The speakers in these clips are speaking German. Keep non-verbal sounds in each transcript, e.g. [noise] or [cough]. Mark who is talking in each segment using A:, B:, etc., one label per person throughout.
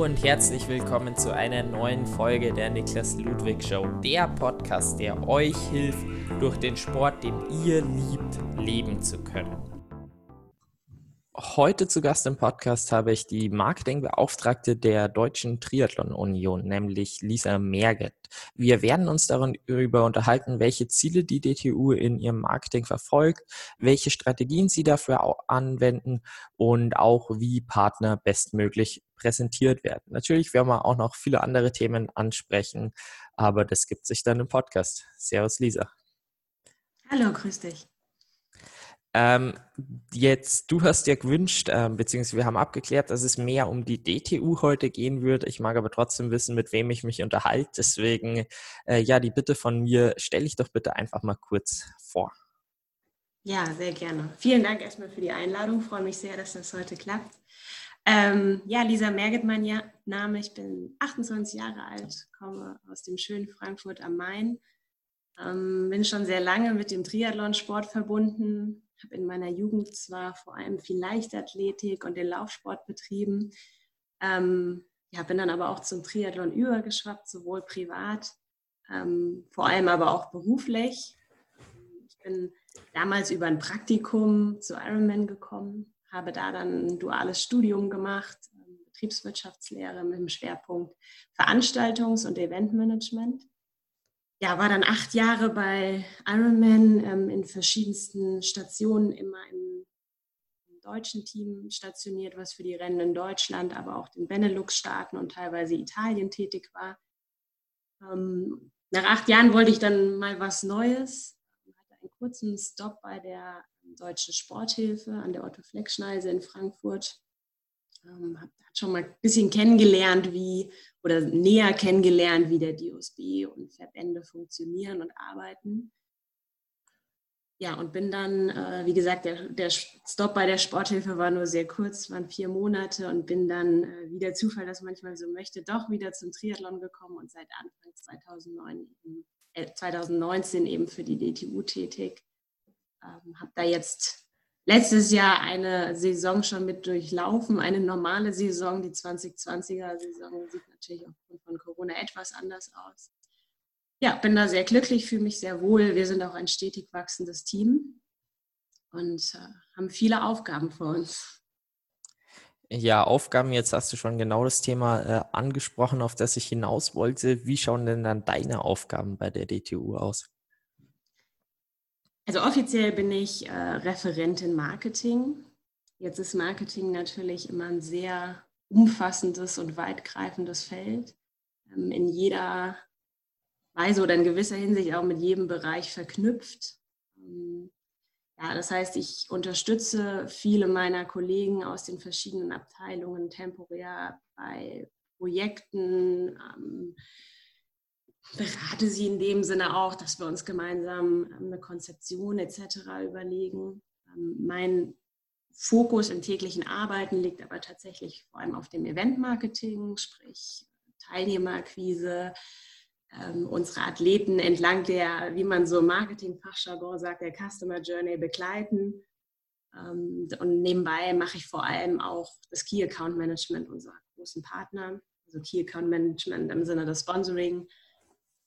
A: Und herzlich willkommen zu einer neuen Folge der Niklas Ludwig Show, der Podcast, der euch hilft, durch den Sport, den ihr liebt, leben zu können. Heute zu Gast im Podcast habe ich die Marketingbeauftragte der Deutschen Triathlon Union, nämlich Lisa Merget. Wir werden uns darüber unterhalten, welche Ziele die DTU in ihrem Marketing verfolgt, welche Strategien sie dafür anwenden und auch wie Partner bestmöglich präsentiert werden. Natürlich werden wir auch noch viele andere Themen ansprechen, aber das gibt sich dann im Podcast. Servus, Lisa.
B: Hallo, grüß dich.
A: Ähm, jetzt, du hast dir gewünscht, äh, beziehungsweise wir haben abgeklärt, dass es mehr um die DTU heute gehen wird. Ich mag aber trotzdem wissen, mit wem ich mich unterhalte. Deswegen, äh, ja, die Bitte von mir, stelle ich doch bitte einfach mal kurz vor.
B: Ja, sehr gerne. Vielen Dank erstmal für die Einladung. Ich freue mich sehr, dass das heute klappt. Ähm, ja, Lisa Merget, mein Name. Ich bin 28 Jahre alt, komme aus dem schönen Frankfurt am Main. Ähm, bin schon sehr lange mit dem Triathlonsport verbunden, habe in meiner Jugend zwar vor allem viel Leichtathletik und den Laufsport betrieben, ähm, ja, bin dann aber auch zum Triathlon übergeschwappt, sowohl privat, ähm, vor allem aber auch beruflich. Ich bin damals über ein Praktikum zu Ironman gekommen, habe da dann ein duales Studium gemacht, ähm, Betriebswirtschaftslehre mit dem Schwerpunkt Veranstaltungs- und Eventmanagement ja, war dann acht Jahre bei Ironman ähm, in verschiedensten Stationen, immer im, deutschen Team stationiert, was für die Rennen in Deutschland, aber auch den Benelux-Staaten und teilweise Italien tätig war. Ähm, nach acht Jahren wollte ich dann mal was Neues, hatte einen kurzen Stop bei der Deutschen Sporthilfe an der Otto-Fleck-Schneise in Frankfurt ähm, habe schon mal ein bisschen kennengelernt, wie oder näher kennengelernt, wie der DOSB und Verbände funktionieren und arbeiten. Ja, und bin dann, äh, wie gesagt, der, der Stop bei der Sporthilfe war nur sehr kurz, waren vier Monate und bin dann, äh, wie der Zufall das manchmal so möchte, doch wieder zum Triathlon gekommen und seit Anfang 2009, äh, 2019 eben für die DTU tätig. Ähm, habe da jetzt letztes Jahr eine Saison schon mit durchlaufen, eine normale Saison. Die 2020er Saison sieht natürlich aufgrund von Corona etwas anders aus. Ja, bin da sehr glücklich, fühle mich sehr wohl. Wir sind auch ein stetig wachsendes Team und äh, haben viele Aufgaben vor uns.
A: Ja, Aufgaben, jetzt hast du schon genau das Thema äh, angesprochen, auf das ich hinaus wollte. Wie schauen denn dann deine Aufgaben bei der DTU aus?
B: Also offiziell bin ich äh, Referentin Marketing. Jetzt ist Marketing natürlich immer ein sehr umfassendes und weitgreifendes Feld. Ähm, in jeder Weise oder in gewisser Hinsicht auch mit jedem Bereich verknüpft. Ähm, ja, das heißt, ich unterstütze viele meiner Kollegen aus den verschiedenen Abteilungen temporär bei Projekten, ähm, berate sie in dem Sinne auch, dass wir uns gemeinsam ähm, eine Konzeption etc. überlegen. Ähm, mein Fokus im täglichen Arbeiten liegt aber tatsächlich vor allem auf dem Eventmarketing, sprich Teilnehmerakquise, ähm, unsere Athleten entlang der, wie man so Marketing-Fachjargon sagt, der Customer Journey begleiten. Ähm, und nebenbei mache ich vor allem auch das Key Account Management unserer großen Partner, also Key Account Management im Sinne des Sponsoring,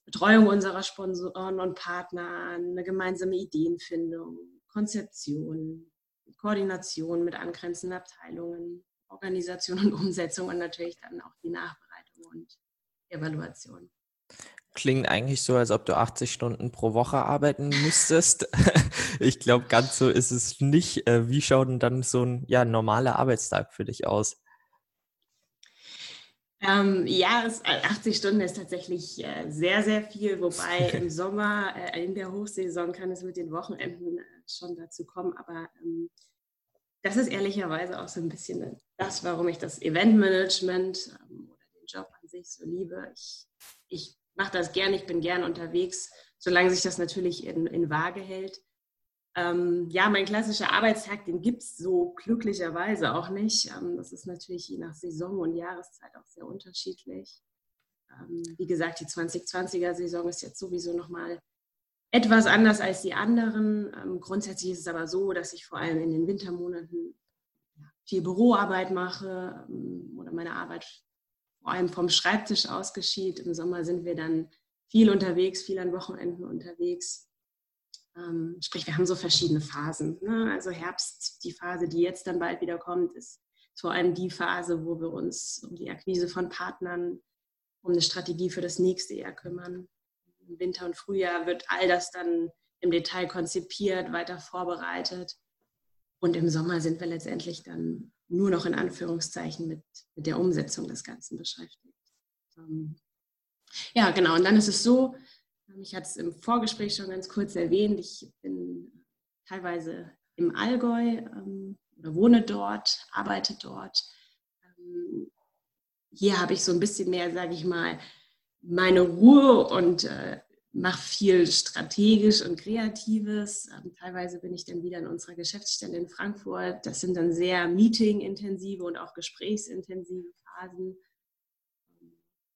B: Betreuung unserer Sponsoren und Partner, eine gemeinsame Ideenfindung, Konzeption, Koordination mit angrenzenden Abteilungen, Organisation und Umsetzung und natürlich dann auch die Nachbereitung und Evaluation.
A: Klingt eigentlich so, als ob du 80 Stunden pro Woche arbeiten müsstest. [laughs] ich glaube, ganz so ist es nicht. Äh, wie schaut denn dann so ein ja, normaler Arbeitstag für dich aus?
B: Ähm, ja, es, 80 äh, Stunden ist tatsächlich äh, sehr, sehr viel, wobei [laughs] im Sommer, äh, in der Hochsaison kann es mit den Wochenenden äh, schon dazu kommen, aber ähm, das ist ehrlicherweise auch so ein bisschen das, warum ich das Eventmanagement ähm, oder den Job an sich so liebe. Ich, ich mache das gern, ich bin gern unterwegs, solange sich das natürlich in, in Waage hält. Ähm, ja, mein klassischer Arbeitstag, den gibt es so glücklicherweise auch nicht. Ähm, das ist natürlich je nach Saison und Jahreszeit auch sehr unterschiedlich. Ähm, wie gesagt, die 2020er-Saison ist jetzt sowieso nochmal etwas anders als die anderen. Ähm, grundsätzlich ist es aber so, dass ich vor allem in den Wintermonaten viel Büroarbeit mache ähm, oder meine Arbeit vor allem vom Schreibtisch aus geschieht. Im Sommer sind wir dann viel unterwegs, viel an Wochenenden unterwegs. Ähm, sprich, wir haben so verschiedene Phasen. Ne? Also Herbst, die Phase, die jetzt dann bald wieder kommt, ist vor allem die Phase, wo wir uns um die Akquise von Partnern, um eine Strategie für das nächste Jahr kümmern. Im Winter und Frühjahr wird all das dann im Detail konzipiert, weiter vorbereitet. Und im Sommer sind wir letztendlich dann nur noch in Anführungszeichen mit, mit der Umsetzung des Ganzen beschäftigt. Ähm, ja, genau. Und dann ist es so, ich hatte es im Vorgespräch schon ganz kurz erwähnt, ich bin teilweise im Allgäu ähm, wohne dort, arbeite dort. Ähm, hier habe ich so ein bisschen mehr, sage ich mal, meine Ruhe und äh, mache viel strategisch und kreatives. Ähm, teilweise bin ich dann wieder in unserer Geschäftsstelle in Frankfurt. Das sind dann sehr meeting-intensive und auch gesprächsintensive Phasen.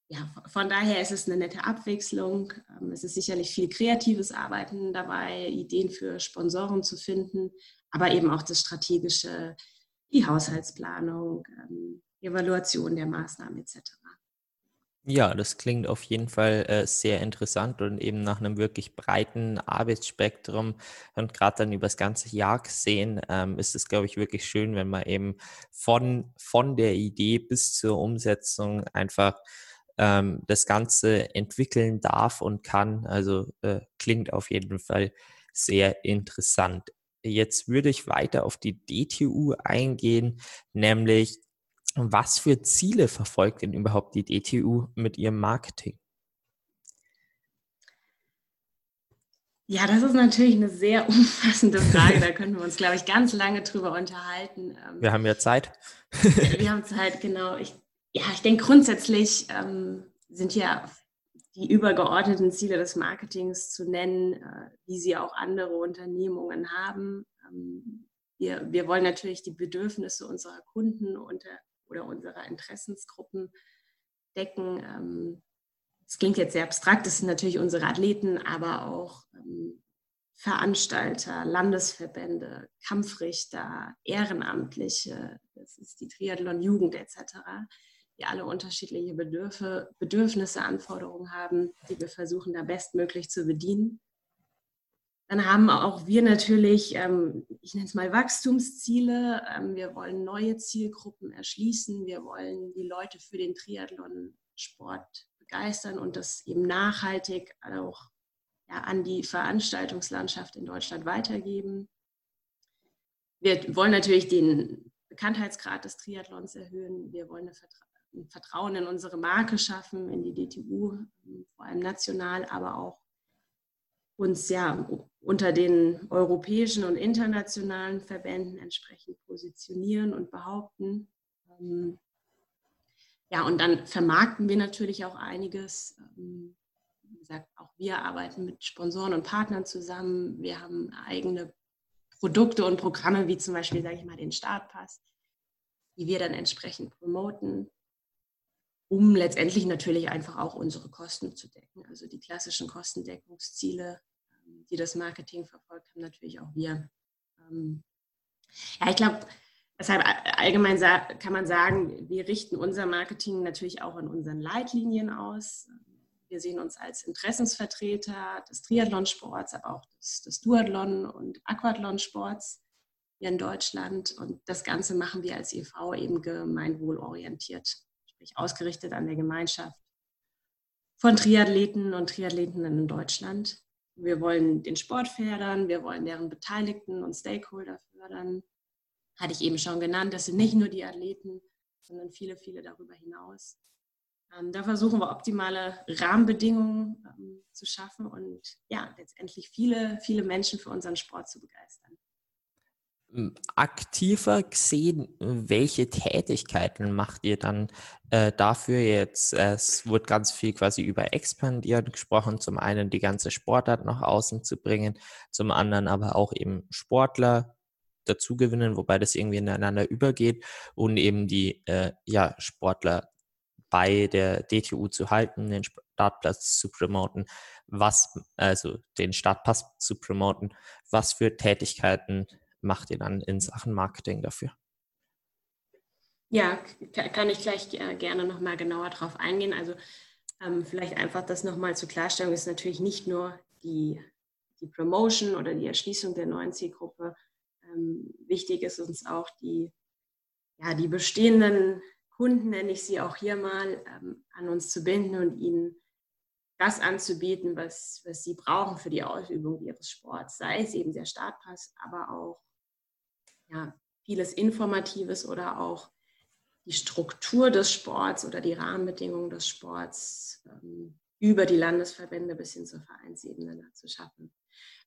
B: Ähm, ja, von daher ist es eine nette Abwechslung. Ähm, es ist sicherlich viel kreatives Arbeiten dabei, Ideen für Sponsoren zu finden, aber eben auch das strategische, die Haushaltsplanung, Evaluation der Maßnahmen etc.
A: Ja, das klingt auf jeden Fall äh, sehr interessant und eben nach einem wirklich breiten Arbeitsspektrum und gerade dann über das ganze Jahr gesehen, ähm, ist es, glaube ich, wirklich schön, wenn man eben von, von der Idee bis zur Umsetzung einfach ähm, das Ganze entwickeln darf und kann. Also äh, klingt auf jeden Fall sehr interessant. Jetzt würde ich weiter auf die DTU eingehen, nämlich was für Ziele verfolgt denn überhaupt die DTU mit ihrem Marketing?
B: Ja, das ist natürlich eine sehr [laughs] umfassende Frage. Da könnten wir uns, glaube ich, ganz lange drüber unterhalten.
A: Ähm, wir haben ja Zeit. [laughs]
B: wir haben Zeit, genau. Ich, ja, ich denke grundsätzlich ähm, sind ja die übergeordneten Ziele des Marketings zu nennen, äh, wie sie auch andere Unternehmungen haben. Ähm, wir, wir wollen natürlich die Bedürfnisse unserer Kunden unter oder unserer Interessensgruppen decken. Ähm, das klingt jetzt sehr abstrakt, das sind natürlich unsere Athleten, aber auch ähm, Veranstalter, Landesverbände, Kampfrichter, Ehrenamtliche, das ist die Triathlon-Jugend etc., die alle unterschiedliche Bedürfe, Bedürfnisse, Anforderungen haben, die wir versuchen da bestmöglich zu bedienen. Dann haben auch wir natürlich, ähm, ich nenne es mal Wachstumsziele. Ähm, wir wollen neue Zielgruppen erschließen. Wir wollen die Leute für den Triathlon-Sport begeistern und das eben nachhaltig auch an die Veranstaltungslandschaft in Deutschland weitergeben. Wir wollen natürlich den Bekanntheitsgrad des Triathlons erhöhen. Wir wollen ein Vertrauen in unsere Marke schaffen, in die DTU, vor allem national, aber auch uns ja unter den europäischen und internationalen Verbänden entsprechend positionieren und behaupten. Ähm, ja, und dann vermarkten wir natürlich auch einiges. Ähm, wie gesagt, auch wir arbeiten mit Sponsoren und Partnern zusammen. Wir haben eigene Produkte und Programme, wie zum Beispiel, sage ich mal, den Startpass, die wir dann entsprechend promoten, um letztendlich natürlich einfach auch unsere Kosten zu decken. Also die klassischen Kostendeckungsziele die das Marketing verfolgt haben, natürlich auch wir. Ähm, ja, ich glaube, deshalb allgemein kann man sagen, wir richten unser Marketing natürlich auch an unseren Leitlinien aus. Wir sehen uns als Interessensvertreter des Triathlonsports, aber auch des, des Duathlon- und Aquathlonsports hier in Deutschland. Und das Ganze machen wir als EV eben gemeinwohlorientiert, sprich ausgerichtet an der Gemeinschaft von Triathleten und Triathletinnen in Deutschland. Wir wollen den Sport fördern, wir wollen deren Beteiligten und Stakeholder fördern. Hatte ich eben schon genannt, das sind nicht nur die Athleten, sondern viele, viele darüber hinaus. Ähm, da versuchen wir optimale Rahmenbedingungen ähm, zu schaffen und ja, letztendlich viele, viele Menschen für unseren Sport zu begeistern
A: aktiver gesehen, welche Tätigkeiten macht ihr dann äh, dafür jetzt? Es wird ganz viel quasi über Expandieren gesprochen. Zum einen die ganze Sportart nach außen zu bringen, zum anderen aber auch eben Sportler dazu gewinnen, wobei das irgendwie ineinander übergeht und eben die äh, ja, Sportler bei der DTU zu halten, den Startplatz zu promoten, was, also den Startpass zu promoten, was für Tätigkeiten macht ihr dann in Sachen Marketing dafür?
B: Ja, kann ich gleich gerne nochmal genauer drauf eingehen. Also ähm, vielleicht einfach das nochmal zur Klarstellung ist natürlich nicht nur die, die Promotion oder die Erschließung der neuen Zielgruppe. Ähm, wichtig ist uns auch die, ja, die bestehenden Kunden, nenne ich sie auch hier mal, ähm, an uns zu binden und ihnen das anzubieten, was, was sie brauchen für die Ausübung ihres Sports, sei es eben der Startpass, aber auch ja, vieles Informatives oder auch die Struktur des Sports oder die Rahmenbedingungen des Sports ähm, über die Landesverbände bis hin zur Vereinsebene zu schaffen.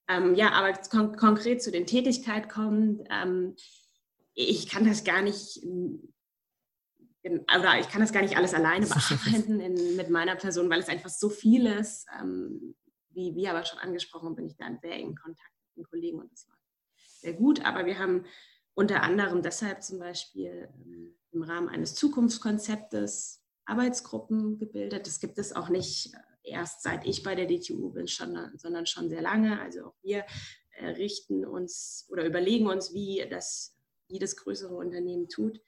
B: Ähm, ja, aber kon konkret zu den Tätigkeiten kommen, ähm, ich kann das gar nicht oder ich kann das gar nicht alles alleine bearbeiten in, mit meiner Person, weil es einfach so viel ist. Ähm, wie, wie aber schon angesprochen, bin ich da in sehr engen Kontakt mit den Kollegen und das läuft sehr gut. Aber wir haben unter anderem deshalb zum Beispiel ähm, im Rahmen eines Zukunftskonzeptes Arbeitsgruppen gebildet. Das gibt es auch nicht äh, erst seit ich bei der DTU bin, sondern schon sehr lange. Also auch wir äh, richten uns oder überlegen uns, wie das jedes größere Unternehmen tut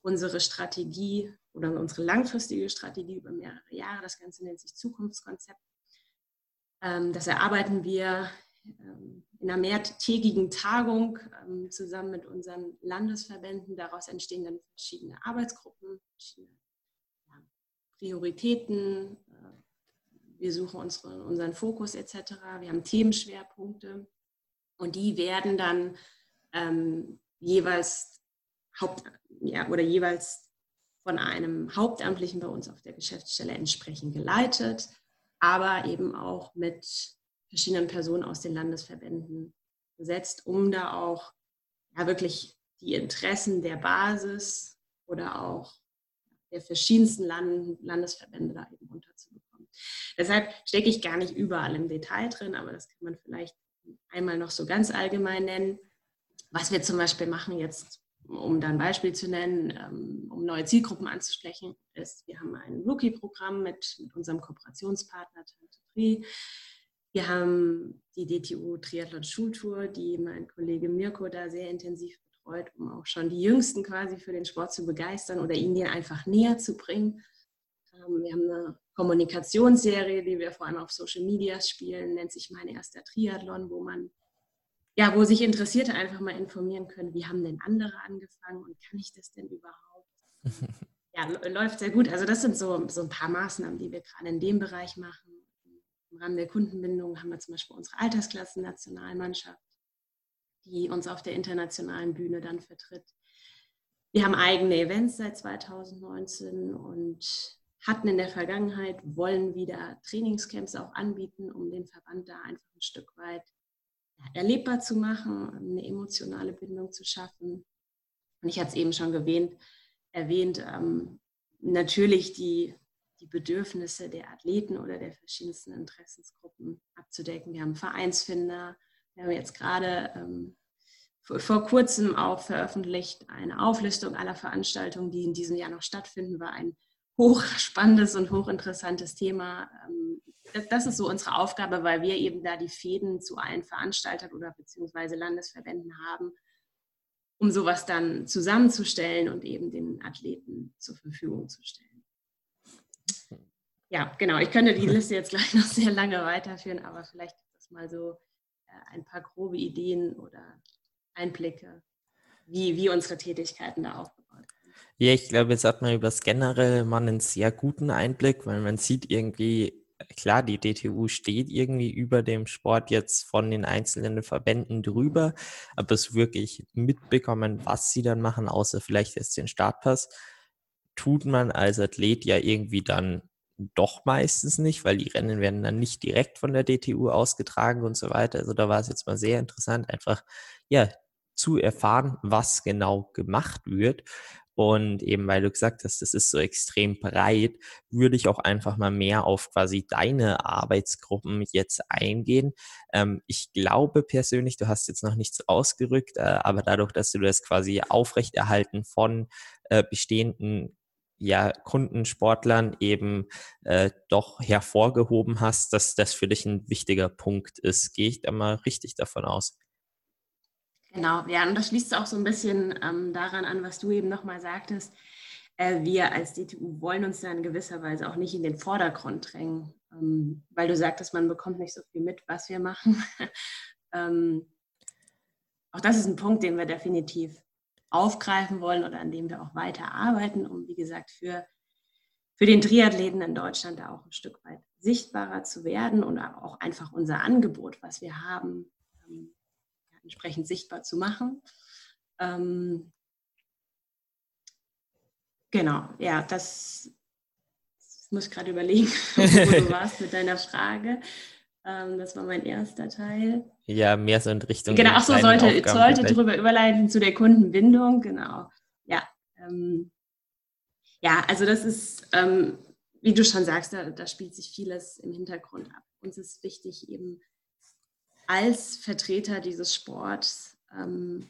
B: unsere Strategie oder unsere langfristige Strategie über mehrere Jahre. Das Ganze nennt sich Zukunftskonzept. Ähm, das erarbeiten wir ähm, in einer mehrtägigen Tagung ähm, zusammen mit unseren Landesverbänden. Daraus entstehen dann verschiedene Arbeitsgruppen, verschiedene Prioritäten. Äh, wir suchen unsere, unseren Fokus etc. Wir haben Themenschwerpunkte und die werden dann ähm, jeweils Haupt, ja, oder jeweils von einem Hauptamtlichen bei uns auf der Geschäftsstelle entsprechend geleitet, aber eben auch mit verschiedenen Personen aus den Landesverbänden besetzt, um da auch ja, wirklich die Interessen der Basis oder auch der verschiedensten Land Landesverbände da eben unterzubekommen. Deshalb stecke ich gar nicht überall im Detail drin, aber das kann man vielleicht einmal noch so ganz allgemein nennen. Was wir zum Beispiel machen jetzt um da ein Beispiel zu nennen, ähm, um neue Zielgruppen anzusprechen, ist, wir haben ein Rookie-Programm mit, mit, unserem Kooperationspartner Tante Wir haben die DTU Triathlon Schultour, die mein Kollege Mirko da sehr intensiv betreut, um auch schon die Jüngsten quasi für den Sport zu begeistern oder ihnen den einfach näher zu bringen. Ähm, wir haben eine Kommunikationsserie, die wir vor allem auf Social Media spielen, nennt sich Mein erster Triathlon, wo man ja, wo sich Interessierte einfach mal informieren können, wie haben denn andere angefangen und kann ich das denn überhaupt? [laughs] ja, läuft sehr gut. Also das sind so, so ein paar Maßnahmen, die wir gerade in dem Bereich machen. Im Rahmen der Kundenbindung haben wir zum Beispiel unsere Altersklassen-Nationalmannschaft, die uns auf der internationalen Bühne dann vertritt. Wir haben eigene Events seit 2019 und hatten in der Vergangenheit, wollen wieder Trainingscamps auch anbieten, um den Verband da einfach ein Stück weit erlebbar zu machen, eine emotionale Bindung zu schaffen. Und ich hatte es eben schon erwähnt, erwähnt ähm, natürlich die, die Bedürfnisse der Athleten oder der verschiedensten Interessensgruppen abzudecken. Wir haben Vereinsfinder, wir haben jetzt gerade ähm, vor, vor kurzem auch veröffentlicht eine Auflistung aller Veranstaltungen, die in diesem Jahr noch stattfinden, war ein hochspannendes [laughs] und hochinteressantes Thema. Ähm, das ist so unsere Aufgabe, weil wir eben da die Fäden zu allen Veranstaltern oder beziehungsweise Landesverbänden haben, um sowas dann zusammenzustellen und eben den Athleten zur Verfügung zu stellen. Ja, genau. Ich könnte die Liste jetzt gleich [laughs] noch sehr lange weiterführen, aber vielleicht gibt es mal so äh, ein paar grobe Ideen oder Einblicke, wie, wie unsere Tätigkeiten da aufgebaut sind.
A: Ja, ich glaube, jetzt hat man über das Generelle mal einen sehr guten Einblick, weil man sieht irgendwie, klar, die DTU steht irgendwie über dem Sport jetzt von den einzelnen Verbänden drüber, aber es wirklich mitbekommen, was sie dann machen, außer vielleicht jetzt den Startpass, tut man als Athlet ja irgendwie dann doch meistens nicht, weil die Rennen werden dann nicht direkt von der DTU ausgetragen und so weiter. Also da war es jetzt mal sehr interessant, einfach ja zu erfahren, was genau gemacht wird. Und eben weil du gesagt hast, das ist so extrem breit, würde ich auch einfach mal mehr auf quasi deine Arbeitsgruppen jetzt eingehen. Ähm, ich glaube persönlich, du hast jetzt noch nichts ausgerückt, äh, aber dadurch, dass du das quasi aufrechterhalten von äh, bestehenden ja, Kundensportlern eben äh, doch hervorgehoben hast, dass das für dich ein wichtiger Punkt ist. Gehe ich da mal richtig davon aus?
B: Genau, ja, und das schließt auch so ein bisschen ähm, daran an, was du eben nochmal sagtest. Äh, wir als DTU wollen uns da in gewisser Weise auch nicht in den Vordergrund drängen, ähm, weil du sagtest, man bekommt nicht so viel mit, was wir machen. [laughs] ähm, auch das ist ein Punkt, den wir definitiv aufgreifen wollen oder an dem wir auch weiter arbeiten, um, wie gesagt, für, für den Triathleten in Deutschland da auch ein Stück weit sichtbarer zu werden und auch einfach unser Angebot, was wir haben, ähm, entsprechend sichtbar zu machen. Ähm, genau, ja, das, das muss ich gerade überlegen, [laughs] wo du warst mit deiner Frage. Ähm, das war mein erster Teil.
A: Ja, mehr so in Richtung.
B: Genau, ach so, sollte, sollte darüber überleiten zu der Kundenbindung, genau. Ja, ähm, ja also das ist, ähm, wie du schon sagst, da, da spielt sich vieles im Hintergrund ab. Uns ist wichtig, eben als Vertreter dieses Sports ähm,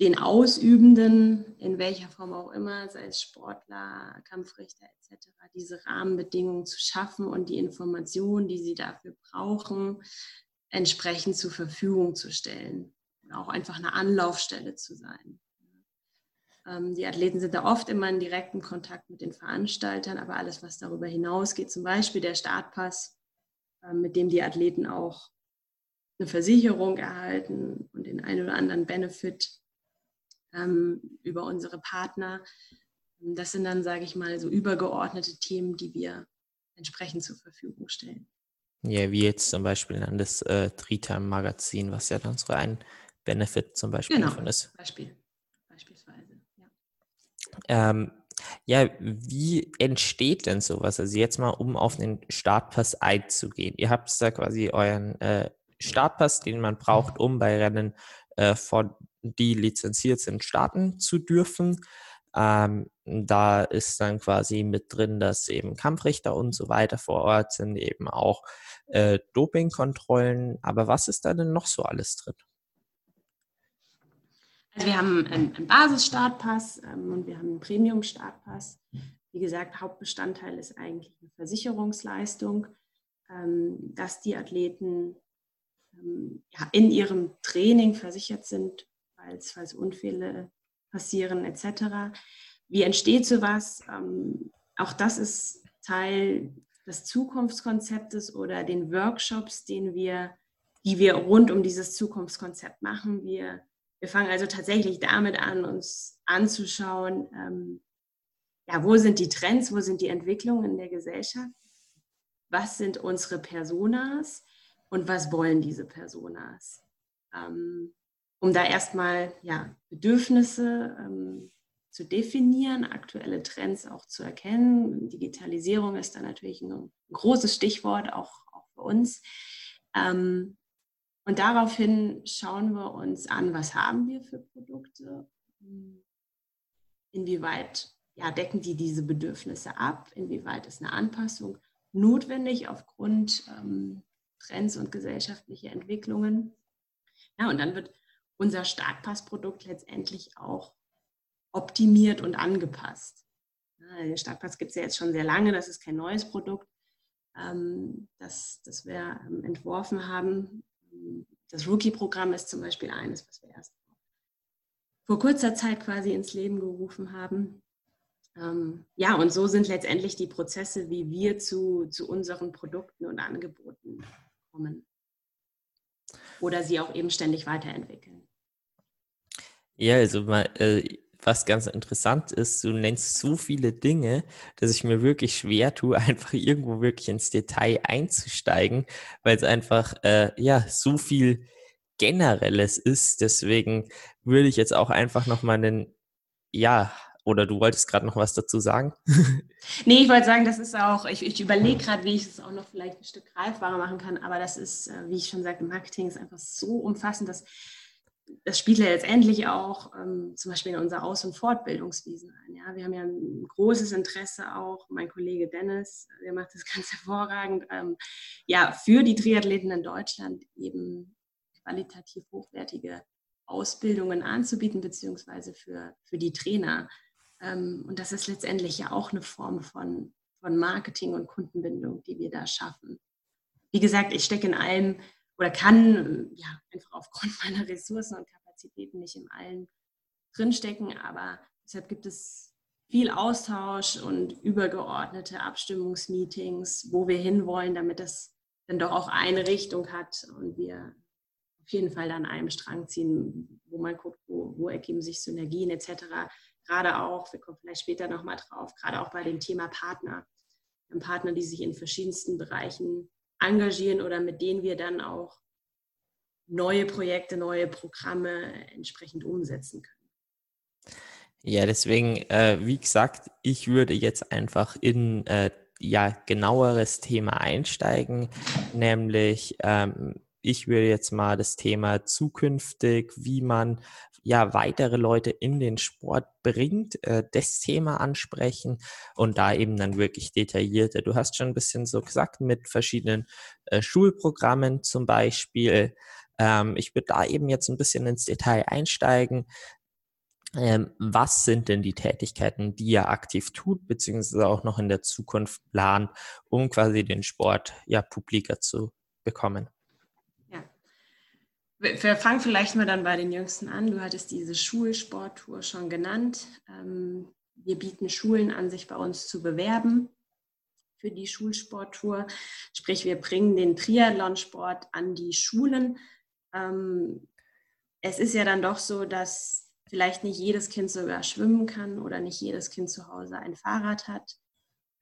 B: den Ausübenden, in welcher Form auch immer, sei es Sportler, Kampfrichter etc., diese Rahmenbedingungen zu schaffen und die Informationen, die sie dafür brauchen, entsprechend zur Verfügung zu stellen. Und auch einfach eine Anlaufstelle zu sein. Ähm, die Athleten sind da oft immer in direktem Kontakt mit den Veranstaltern, aber alles, was darüber hinausgeht, zum Beispiel der Startpass, ähm, mit dem die Athleten auch eine Versicherung erhalten und den einen oder anderen Benefit ähm, über unsere Partner. Das sind dann, sage ich mal, so übergeordnete Themen, die wir entsprechend zur Verfügung stellen.
A: Ja, wie jetzt zum Beispiel an das äh, Three-Time-Magazin, was ja dann so ein Benefit zum Beispiel
B: genau,
A: davon ist.
B: Beispiel, beispielsweise, ja.
A: Ähm, ja, wie entsteht denn sowas? Also jetzt mal, um auf den Startpass einzugehen. Ihr habt da quasi euren äh, Startpass, den man braucht, um bei Rennen, äh, von, die lizenziert sind, starten zu dürfen. Ähm, da ist dann quasi mit drin, dass eben Kampfrichter und so weiter vor Ort sind, eben auch äh, Dopingkontrollen. Aber was ist da denn noch so alles drin?
B: Also wir haben einen, einen Basisstartpass ähm, und wir haben einen Premium-Startpass. Wie gesagt, Hauptbestandteil ist eigentlich eine Versicherungsleistung, ähm, dass die Athleten ähm, ja, in ihrem Training versichert sind, falls, falls Unfälle passieren etc. Wie entsteht sowas? Ähm, auch das ist Teil des Zukunftskonzeptes oder den Workshops, den wir, die wir rund um dieses Zukunftskonzept machen. Wir, wir fangen also tatsächlich damit an, uns anzuschauen, ähm, ja, wo sind die Trends, wo sind die Entwicklungen in der Gesellschaft, was sind unsere Personas, und was wollen diese Personas. Ähm, um da erstmal ja, Bedürfnisse ähm, zu definieren, aktuelle Trends auch zu erkennen. Digitalisierung ist da natürlich ein großes Stichwort, auch, auch für uns. Ähm, und daraufhin schauen wir uns an, was haben wir für Produkte, inwieweit ja, decken die diese Bedürfnisse ab, inwieweit ist eine Anpassung notwendig aufgrund ähm, Trends und gesellschaftliche Entwicklungen. Ja, und dann wird unser Startpassprodukt letztendlich auch optimiert und angepasst. Den Startpass gibt es ja jetzt schon sehr lange, das ist kein neues Produkt, ähm, das, das wir ähm, entworfen haben. Das Rookie-Programm ist zum Beispiel eines, was wir erst vor kurzer Zeit quasi ins Leben gerufen haben. Ähm, ja, und so sind letztendlich die Prozesse, wie wir zu, zu unseren Produkten und Angeboten kommen. Oder sie auch eben ständig weiterentwickeln.
A: Ja, also mal, äh, was ganz interessant ist, du nennst so viele Dinge, dass ich mir wirklich schwer tue, [laughs] einfach irgendwo wirklich ins Detail einzusteigen, weil es einfach äh, ja so viel Generelles ist. Deswegen würde ich jetzt auch einfach nochmal einen ja oder du wolltest gerade noch was dazu sagen? [laughs]
B: nee, ich wollte sagen, das ist auch, ich, ich überlege gerade, wie ich es auch noch vielleicht ein Stück greifbarer machen kann, aber das ist, äh, wie ich schon sagte, Marketing ist einfach so umfassend, dass das spielt ja letztendlich auch ähm, zum Beispiel in unser Aus- und Fortbildungswesen ein. Ja? Wir haben ja ein großes Interesse auch, mein Kollege Dennis, der macht das [laughs] ganz hervorragend, ähm, ja, für die Triathleten in Deutschland eben qualitativ hochwertige Ausbildungen anzubieten, beziehungsweise für, für die Trainer ähm, und das ist letztendlich ja auch eine Form von, von Marketing und Kundenbindung, die wir da schaffen. Wie gesagt, ich stecke in allem oder kann ja, einfach aufgrund [laughs] meiner Ressourcen und Kapazitäten nicht in allen drinstecken, aber deshalb gibt es viel Austausch und übergeordnete Abstimmungsmeetings, wo wir hinwollen, damit das dann doch auch eine Richtung hat und wir auf jeden Fall an einem Strang ziehen, wo man guckt, wo, wo ergeben sich Synergien etc. Gerade auch, wir kommen vielleicht später nochmal drauf, gerade auch bei dem Thema Partner. Partner, die sich in verschiedensten Bereichen engagieren oder mit denen wir dann auch neue Projekte, neue Programme entsprechend umsetzen können.
A: Ja, deswegen, äh, wie gesagt, ich würde jetzt einfach in äh, ja genaueres Thema einsteigen, nämlich ähm, ich würde jetzt mal das Thema zukünftig, wie man ja weitere Leute in den Sport bringt, äh, das Thema ansprechen und da eben dann wirklich detaillierter. Du hast schon ein bisschen so gesagt mit verschiedenen äh, Schulprogrammen zum Beispiel. Ähm, ich würde da eben jetzt ein bisschen ins Detail einsteigen. Ähm, was sind denn die Tätigkeiten, die ihr aktiv tut, beziehungsweise auch noch in der Zukunft plant, um quasi den Sport ja publiker zu bekommen?
B: Wir fangen vielleicht mal dann bei den Jüngsten an. Du hattest diese Schulsporttour schon genannt. Ähm, wir bieten Schulen an, sich bei uns zu bewerben für die Schulsporttour. Sprich, wir bringen den Triathlonsport an die Schulen. Ähm, es ist ja dann doch so, dass vielleicht nicht jedes Kind sogar schwimmen kann oder nicht jedes Kind zu Hause ein Fahrrad hat.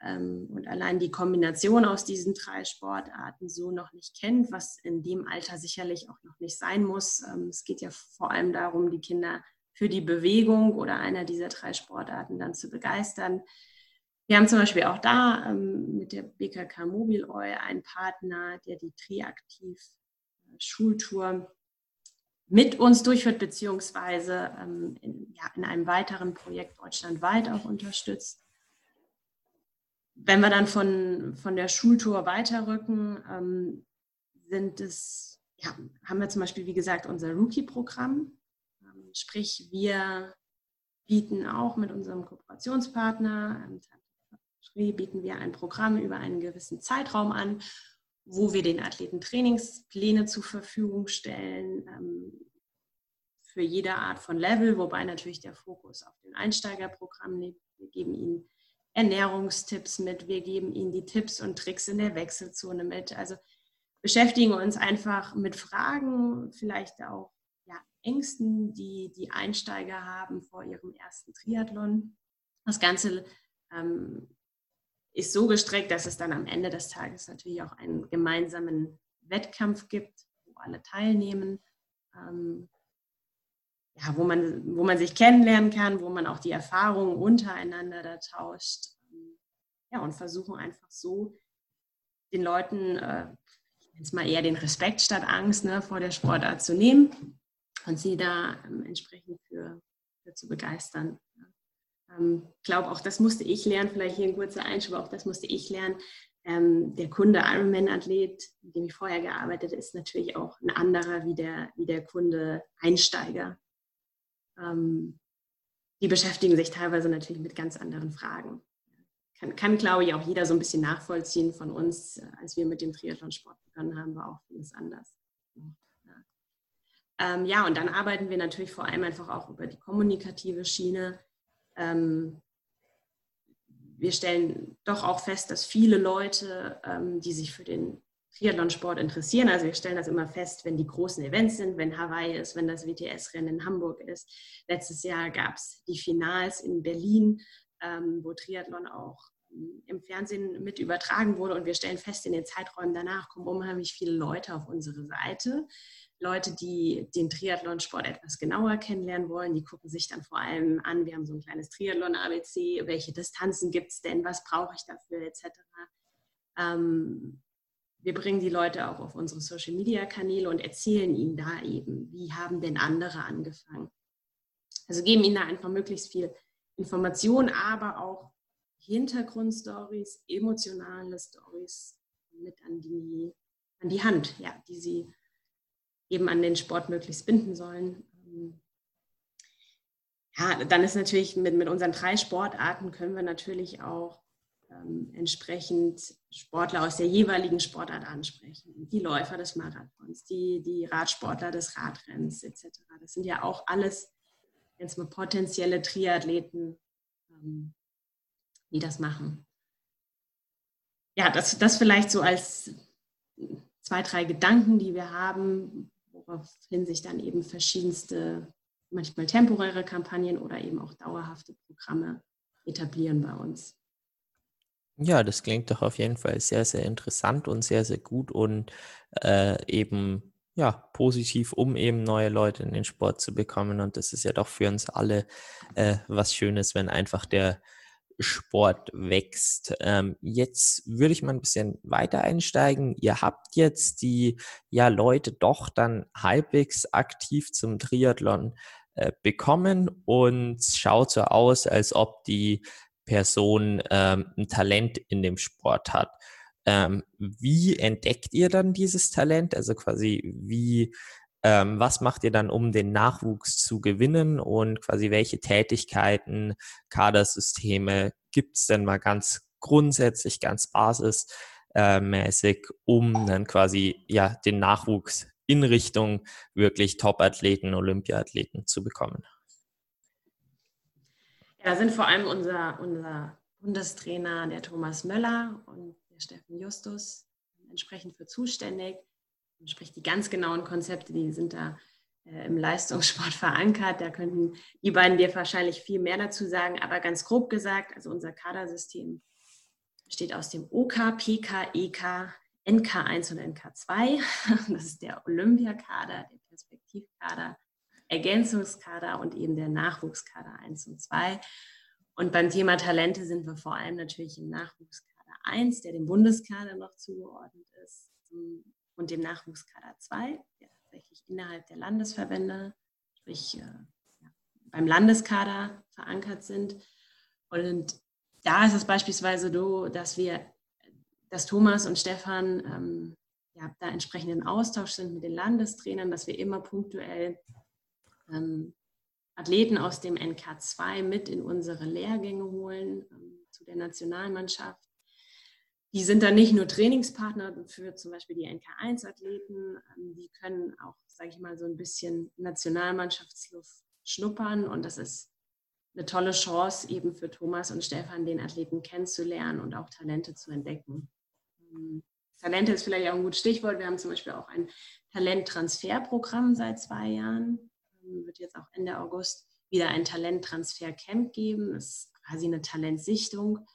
B: Ähm, und allein die Kombination aus diesen drei Sportarten so noch nicht kennt, was in dem Alter sicherlich auch noch nicht sein muss. Ähm, es geht ja vor allem darum, die Kinder für die Bewegung oder einer dieser drei Sportarten dann zu begeistern. Wir haben zum Beispiel auch da ähm, mit der BKK Mobiloi einen Partner, der die Triaktiv äh, Schultour mit uns durchführt, beziehungsweise in, ja, in einem weiteren Projekt deutschlandweit auch unterstützt wenn wir dann von, von der Schultour weiterrücken, ähm, sind es, ja, haben wir zum Beispiel, wie gesagt, unser Rookie-Programm. Ähm, sprich, wir bieten auch mit unserem Kooperationspartner, ähm, bieten wir ein Programm über einen gewissen Zeitraum an, wo wir den Athleten Trainingspläne zur Verfügung stellen, ähm, für jede Art von Level, wobei natürlich der Fokus auf den Einsteigerprogramm liegt. Wir geben ihnen Ernährungstipps mit, wir geben ihnen die Tipps und Tricks in der Wechselzone mit. Also beschäftigen uns einfach mit Fragen, vielleicht auch ja, Ängsten, die die Einsteiger haben vor ihrem ersten Triathlon. Das Ganze ähm, ist so gestreckt, dass es dann am Ende des Tages natürlich auch einen gemeinsamen Wettkampf gibt, wo alle teilnehmen. Ähm, ja, wo, man, wo man sich kennenlernen kann, wo man auch die Erfahrungen untereinander da tauscht. Ja, und versuchen einfach so den Leuten, äh, jetzt mal eher den Respekt statt Angst ne, vor der Sportart zu nehmen und sie da ähm, entsprechend für, für, zu begeistern. Ich ähm, glaube, auch das musste ich lernen, vielleicht hier ein kurzer Einschub, auch das musste ich lernen. Ähm, der Kunde Ironman-Athlet, mit dem ich vorher gearbeitet habe, ist natürlich auch ein anderer wie der, wie der Kunde Einsteiger ähm, die beschäftigen sich teilweise natürlich mit ganz anderen Fragen. Kann, kann, glaube ich, auch jeder so ein bisschen nachvollziehen von uns. Als wir mit dem Triathlonsport begonnen haben, war auch vieles anders. Ja. Ähm, ja, und dann arbeiten wir natürlich vor allem einfach auch über die kommunikative Schiene. Ähm, wir stellen doch auch fest, dass viele Leute, ähm, die sich für den Triathlonsport interessieren. Also wir stellen das immer fest, wenn die großen Events sind, wenn Hawaii ist, wenn das WTS-Rennen in Hamburg ist. Letztes Jahr gab es die Finals in Berlin, ähm, wo Triathlon auch ähm, im Fernsehen mit übertragen wurde. Und wir stellen fest, in den Zeiträumen danach kommen unheimlich viele Leute auf unsere Seite. Leute, die den Triathlonsport etwas genauer kennenlernen wollen, die gucken sich dann vor allem an, wir haben so ein kleines Triathlon-ABC, welche Distanzen gibt es denn, was brauche ich dafür, etc. Ähm, wir bringen die Leute auch auf unsere Social-Media-Kanäle und erzählen ihnen da eben, wie haben denn andere angefangen. Also geben ihnen da einfach möglichst viel Information, aber auch Hintergrundstories, emotionale Stories mit an die, an die Hand, ja, die sie eben an den Sport möglichst binden sollen. Ja, dann ist natürlich mit, mit unseren drei Sportarten können wir natürlich auch ähm, entsprechend Sportler aus der jeweiligen Sportart ansprechen. Die Läufer des Marathons, die, die Radsportler des Radrenns etc. Das sind ja auch alles jetzt mal potenzielle Triathleten, ähm, die das machen. Ja, das, das vielleicht so als zwei, drei Gedanken, die wir haben, woraufhin sich dann eben verschiedenste, manchmal temporäre Kampagnen oder eben auch dauerhafte Programme etablieren bei uns.
A: Ja, das klingt doch auf jeden Fall sehr, sehr interessant und sehr, sehr gut und äh, eben ja positiv, um eben neue Leute in den Sport zu bekommen. Und das ist ja doch für uns alle äh, was Schönes, wenn einfach der Sport wächst. Ähm, jetzt würde ich mal ein bisschen weiter einsteigen. Ihr habt jetzt die ja Leute doch dann halbwegs aktiv zum Triathlon äh, bekommen und schaut so aus, als ob die Person ähm, ein Talent in dem Sport hat. Ähm, wie entdeckt ihr dann dieses Talent? Also quasi, wie, ähm, was macht ihr dann, um den Nachwuchs zu gewinnen und quasi welche Tätigkeiten, Kadersysteme gibt es denn mal ganz grundsätzlich, ganz basismäßig, um dann quasi ja den Nachwuchs in Richtung wirklich Top-Athleten, Olympiathleten zu bekommen?
B: Ja, sind vor allem unser, unser Bundestrainer, der Thomas Möller und der Steffen Justus entsprechend für zuständig. Sprich, die ganz genauen Konzepte, die sind da äh, im Leistungssport [laughs] verankert. Da könnten die beiden dir wahrscheinlich viel mehr dazu sagen. Aber ganz grob gesagt, also unser Kadersystem besteht aus dem OK, PK, EK, NK1 und NK2. [laughs] Das ist der Olympiakader, der Perspektivkader Ergänzungskader und eben der Nachwuchskader 1 und 2. Und beim Thema Talente sind wir vor allem natürlich im Nachwuchskader 1, der dem Bundeskader noch zugeordnet ist, und dem Nachwuchskader 2, der tatsächlich innerhalb der Landesverbände, sprich äh, beim Landeskader verankert sind. Und da ist es beispielsweise so, dass wir, dass Thomas und Stefan ähm, ja, da entsprechenden Austausch sind mit den Landestrainern, dass wir immer punktuell ähm, Athleten aus dem NK2 mit in unsere Lehrgänge holen ähm, zu der Nationalmannschaft. Die sind dann nicht nur Trainingspartner für zum Beispiel die NK1-Athleten, ähm, die können auch, sage ich mal, so ein bisschen Nationalmannschaftsluft schnuppern und das ist eine tolle Chance eben für Thomas und Stefan, den Athleten kennenzulernen und auch Talente zu entdecken. Ähm, Talente ist vielleicht auch ein gutes Stichwort. Wir haben zum Beispiel auch ein Talenttransferprogramm seit zwei Jahren wird jetzt auch Ende August wieder ein Talenttransfer-Camp geben. Das ist quasi eine Talentsichtung,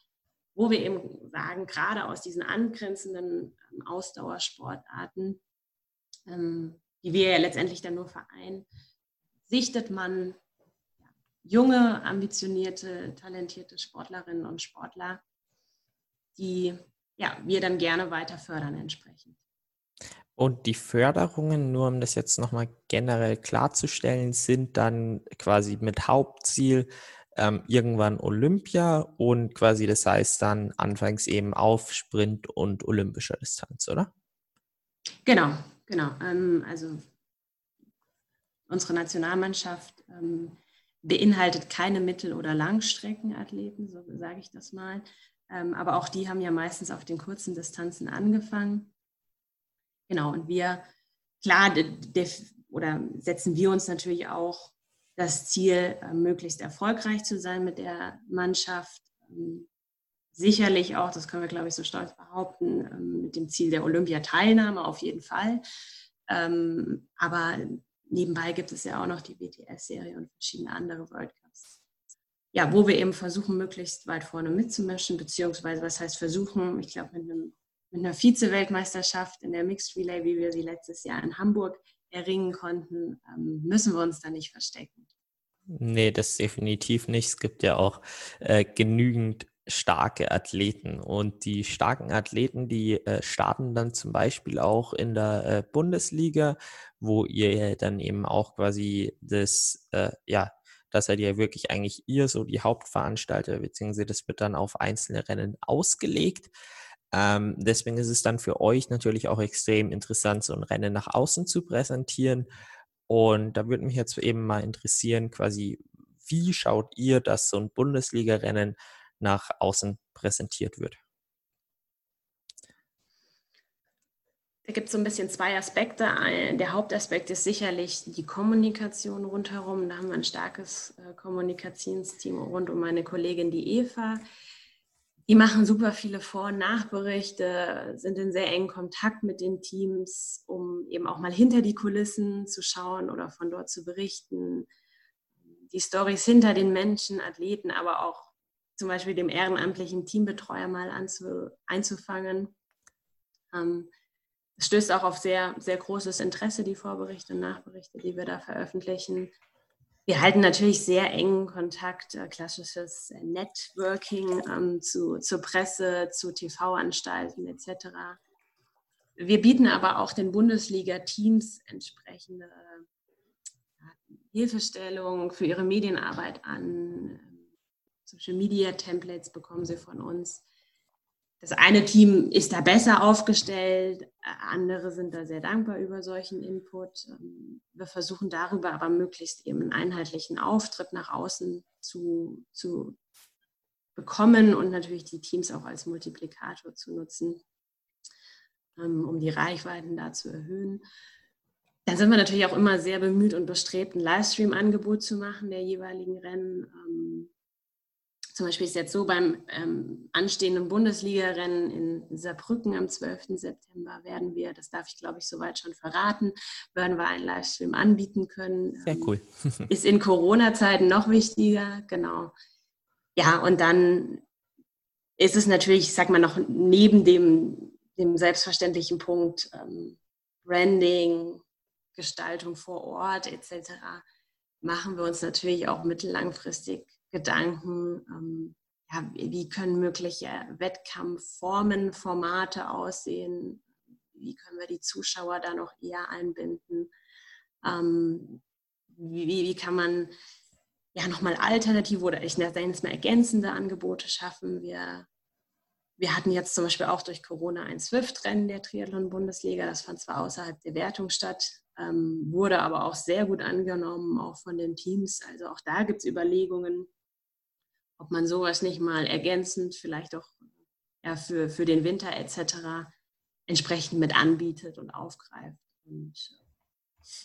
B: wo wir eben sagen, gerade aus diesen angrenzenden ähm, Ausdauersportarten, ähm, die wir ja letztendlich dann nur vereinen, sichtet man junge, ambitionierte, talentierte Sportlerinnen und Sportler, die ja, wir dann gerne weiter fördern entsprechend.
A: Und die Förderungen, nur um das jetzt nochmal generell klarzustellen, sind dann quasi mit Hauptziel ähm, irgendwann Olympia und quasi das heißt dann anfangs eben auf Sprint und olympischer Distanz, oder?
B: Genau, genau. Ähm, also unsere Nationalmannschaft ähm, beinhaltet keine Mittel- oder Langstreckenathleten, so sage ich das mal. Ähm, aber auch die haben ja meistens auf den kurzen Distanzen angefangen. Genau, und wir, klar, oder setzen wir uns natürlich auch das Ziel, äh, möglichst erfolgreich zu sein mit der Mannschaft. Ähm, sicherlich auch, das können wir, glaube ich, so stolz behaupten, ähm, mit dem Ziel der Olympiateilnahme auf jeden Fall. Ähm, aber nebenbei gibt es ja auch noch die WTF-Serie und verschiedene andere World Cups. Ja, wo wir eben versuchen, möglichst weit vorne mitzumischen, beziehungsweise was heißt versuchen, ich glaube, mit einem mit einer Vize-Weltmeisterschaft in der Mixed Relay, wie wir sie letztes Jahr in Hamburg erringen konnten, ähm, müssen wir uns da nicht verstecken.
A: Nee, das definitiv nicht. Es gibt ja auch äh, genügend starke Athleten und die starken Athleten, die äh, starten dann zum Beispiel auch in der äh, Bundesliga, wo ihr dann eben auch quasi das, äh, ja, das seid ihr wirklich eigentlich ihr so die Hauptveranstalter, beziehungsweise das wird dann auf einzelne Rennen ausgelegt. Ähm, deswegen ist es dann für euch natürlich auch extrem interessant, so ein Rennen nach außen zu präsentieren. Und da würde mich jetzt eben mal interessieren, quasi, wie schaut ihr, dass so ein Bundesliga-Rennen nach außen präsentiert wird?
B: Da gibt es so ein bisschen zwei Aspekte. Der Hauptaspekt ist sicherlich die Kommunikation rundherum. Da haben wir ein starkes äh, Kommunikationsteam rund um meine Kollegin, die Eva. Die machen super viele Vor- und Nachberichte, sind in sehr engen Kontakt mit den Teams, um eben auch mal hinter die Kulissen zu schauen oder von dort zu berichten. Die Stories hinter den Menschen, Athleten, aber auch zum Beispiel dem ehrenamtlichen Teambetreuer mal einzufangen. Ähm, es stößt auch auf sehr, sehr großes Interesse, die Vorberichte und Nachberichte, die wir da veröffentlichen. Wir halten natürlich sehr engen Kontakt, äh, klassisches Networking ähm, zu, zur Presse, zu TV-Anstalten etc. Wir bieten aber auch den Bundesliga-Teams entsprechende äh, Hilfestellung für ihre Medienarbeit an. Social Media Templates bekommen sie von uns das eine Team ist da besser aufgestellt, andere sind da sehr dankbar über solchen Input. Ähm, wir versuchen darüber aber möglichst eben einen einheitlichen Auftritt nach außen zu, zu bekommen und natürlich die Teams auch als Multiplikator zu nutzen, ähm, um die Reichweiten da zu erhöhen. Dann sind wir natürlich auch immer sehr bemüht und bestrebt, ein Livestream-Angebot zu machen der jeweiligen Rennen. Ähm, zum Beispiel ist jetzt so beim ähm, anstehenden Bundesligarennen in Saarbrücken am 12. September werden wir, das darf ich glaube ich soweit schon verraten, werden wir einen Livestream anbieten können.
A: Sehr cool. [laughs]
B: ist in Corona-Zeiten noch wichtiger, genau. Ja, und dann ist es natürlich, ich sag mal, noch neben dem, dem selbstverständlichen Punkt ähm, Branding, Gestaltung vor Ort etc., machen wir uns natürlich auch mittellangfristig Gedanken, ähm, ja, wie können mögliche Wettkampfformen, Formate aussehen, wie können wir die Zuschauer da noch eher einbinden, ähm, wie, wie kann man ja nochmal alternative oder ich nenne es mal ergänzende Angebote schaffen. Wir, wir hatten jetzt zum Beispiel auch durch Corona ein Swift-Rennen der Triathlon-Bundesliga. Das fand zwar außerhalb der Wertung statt, ähm, wurde aber auch sehr gut angenommen, auch von den Teams. Also auch da gibt es Überlegungen, ob man sowas nicht mal ergänzend, vielleicht auch ja, für, für den Winter etc. entsprechend mit anbietet und aufgreift. Und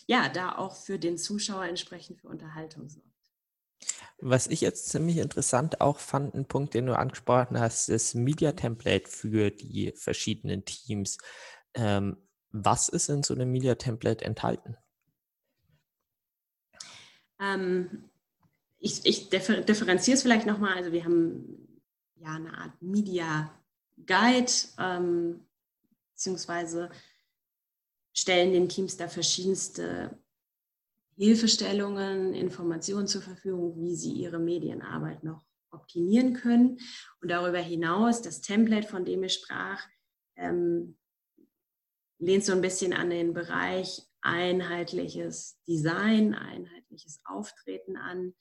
B: ja, da auch für den Zuschauer entsprechend für Unterhaltung sorgt.
A: Was ich jetzt ziemlich interessant auch fand, ein Punkt, den du angesprochen hast, ist Media Template für die verschiedenen Teams. Ähm, was ist in so einem Media Template enthalten?
B: Ähm, ich, ich differenziere es vielleicht nochmal. Also wir haben ja eine Art Media Guide, ähm, beziehungsweise stellen den Teams da verschiedenste Hilfestellungen, Informationen zur Verfügung, wie sie ihre Medienarbeit noch optimieren können. Und darüber hinaus, das Template, von dem ich sprach, ähm, lehnt so ein bisschen an den Bereich einheitliches Design, einheitliches Auftreten an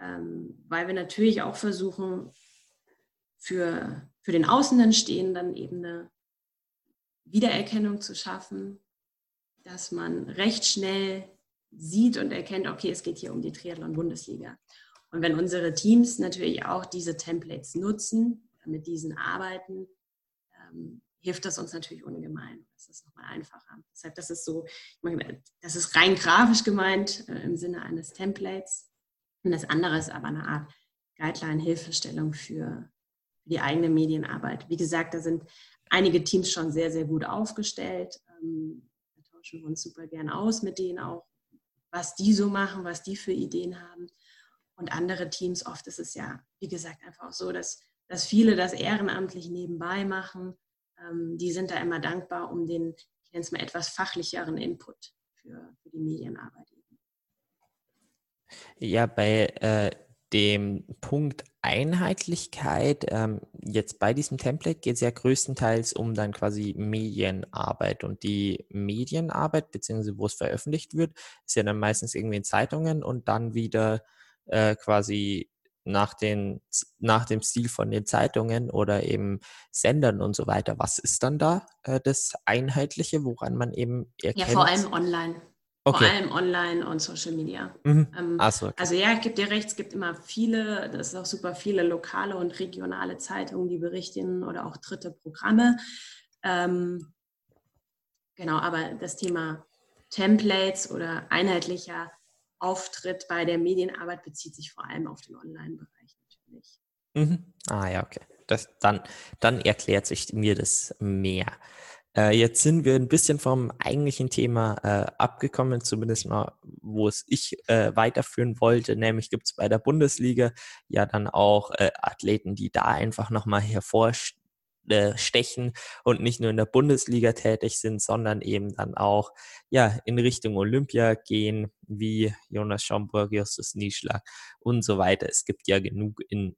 B: ähm, weil wir natürlich auch versuchen, für, für den Außenstehenden eben eine Wiedererkennung zu schaffen, dass man recht schnell sieht und erkennt, okay, es geht hier um die Triathlon-Bundesliga. Und wenn unsere Teams natürlich auch diese Templates nutzen, mit diesen arbeiten, ähm, hilft das uns natürlich ungemein. Das ist nochmal einfacher. Deshalb, das ist so, das ist rein grafisch gemeint äh, im Sinne eines Templates. Und das andere ist aber eine Art Guideline-Hilfestellung für die eigene Medienarbeit. Wie gesagt, da sind einige Teams schon sehr, sehr gut aufgestellt. Ähm, da tauschen wir uns super gern aus mit denen auch, was die so machen, was die für Ideen haben. Und andere Teams, oft ist es ja, wie gesagt, einfach auch so, dass, dass viele das ehrenamtlich nebenbei machen. Ähm, die sind da immer dankbar um den, ich nenne es mal, etwas fachlicheren Input für, für die Medienarbeit.
A: Ja, bei äh, dem Punkt Einheitlichkeit, ähm, jetzt bei diesem Template geht es ja größtenteils um dann quasi Medienarbeit und die Medienarbeit, beziehungsweise wo es veröffentlicht wird, ist ja dann meistens irgendwie in Zeitungen und dann wieder äh, quasi nach, den, nach dem Stil von den Zeitungen oder eben Sendern und so weiter. Was ist dann da äh, das Einheitliche, woran man eben
B: erkennt? Ja, vor allem online. Okay. Vor allem online und Social Media. Mhm. Ähm, so, okay. Also ja, ich gebe dir recht, es gibt immer viele, das ist auch super viele lokale und regionale Zeitungen, die berichten oder auch dritte Programme. Ähm, Genau, aber das Thema Templates oder einheitlicher Auftritt bei der Medienarbeit bezieht sich vor allem auf den Online-Bereich natürlich.
A: Mhm. Ah ja, okay. Das, dann, dann erklärt sich mir das mehr. Äh, jetzt sind wir ein bisschen vom eigentlichen Thema äh, abgekommen, zumindest mal, wo es ich äh, weiterführen wollte. Nämlich gibt es bei der Bundesliga ja dann auch äh, Athleten, die da einfach nochmal hervorstechen äh, und nicht nur in der Bundesliga tätig sind, sondern eben dann auch ja in Richtung Olympia gehen, wie Jonas Schomburg, Justus Nieschlag und so weiter. Es gibt ja genug in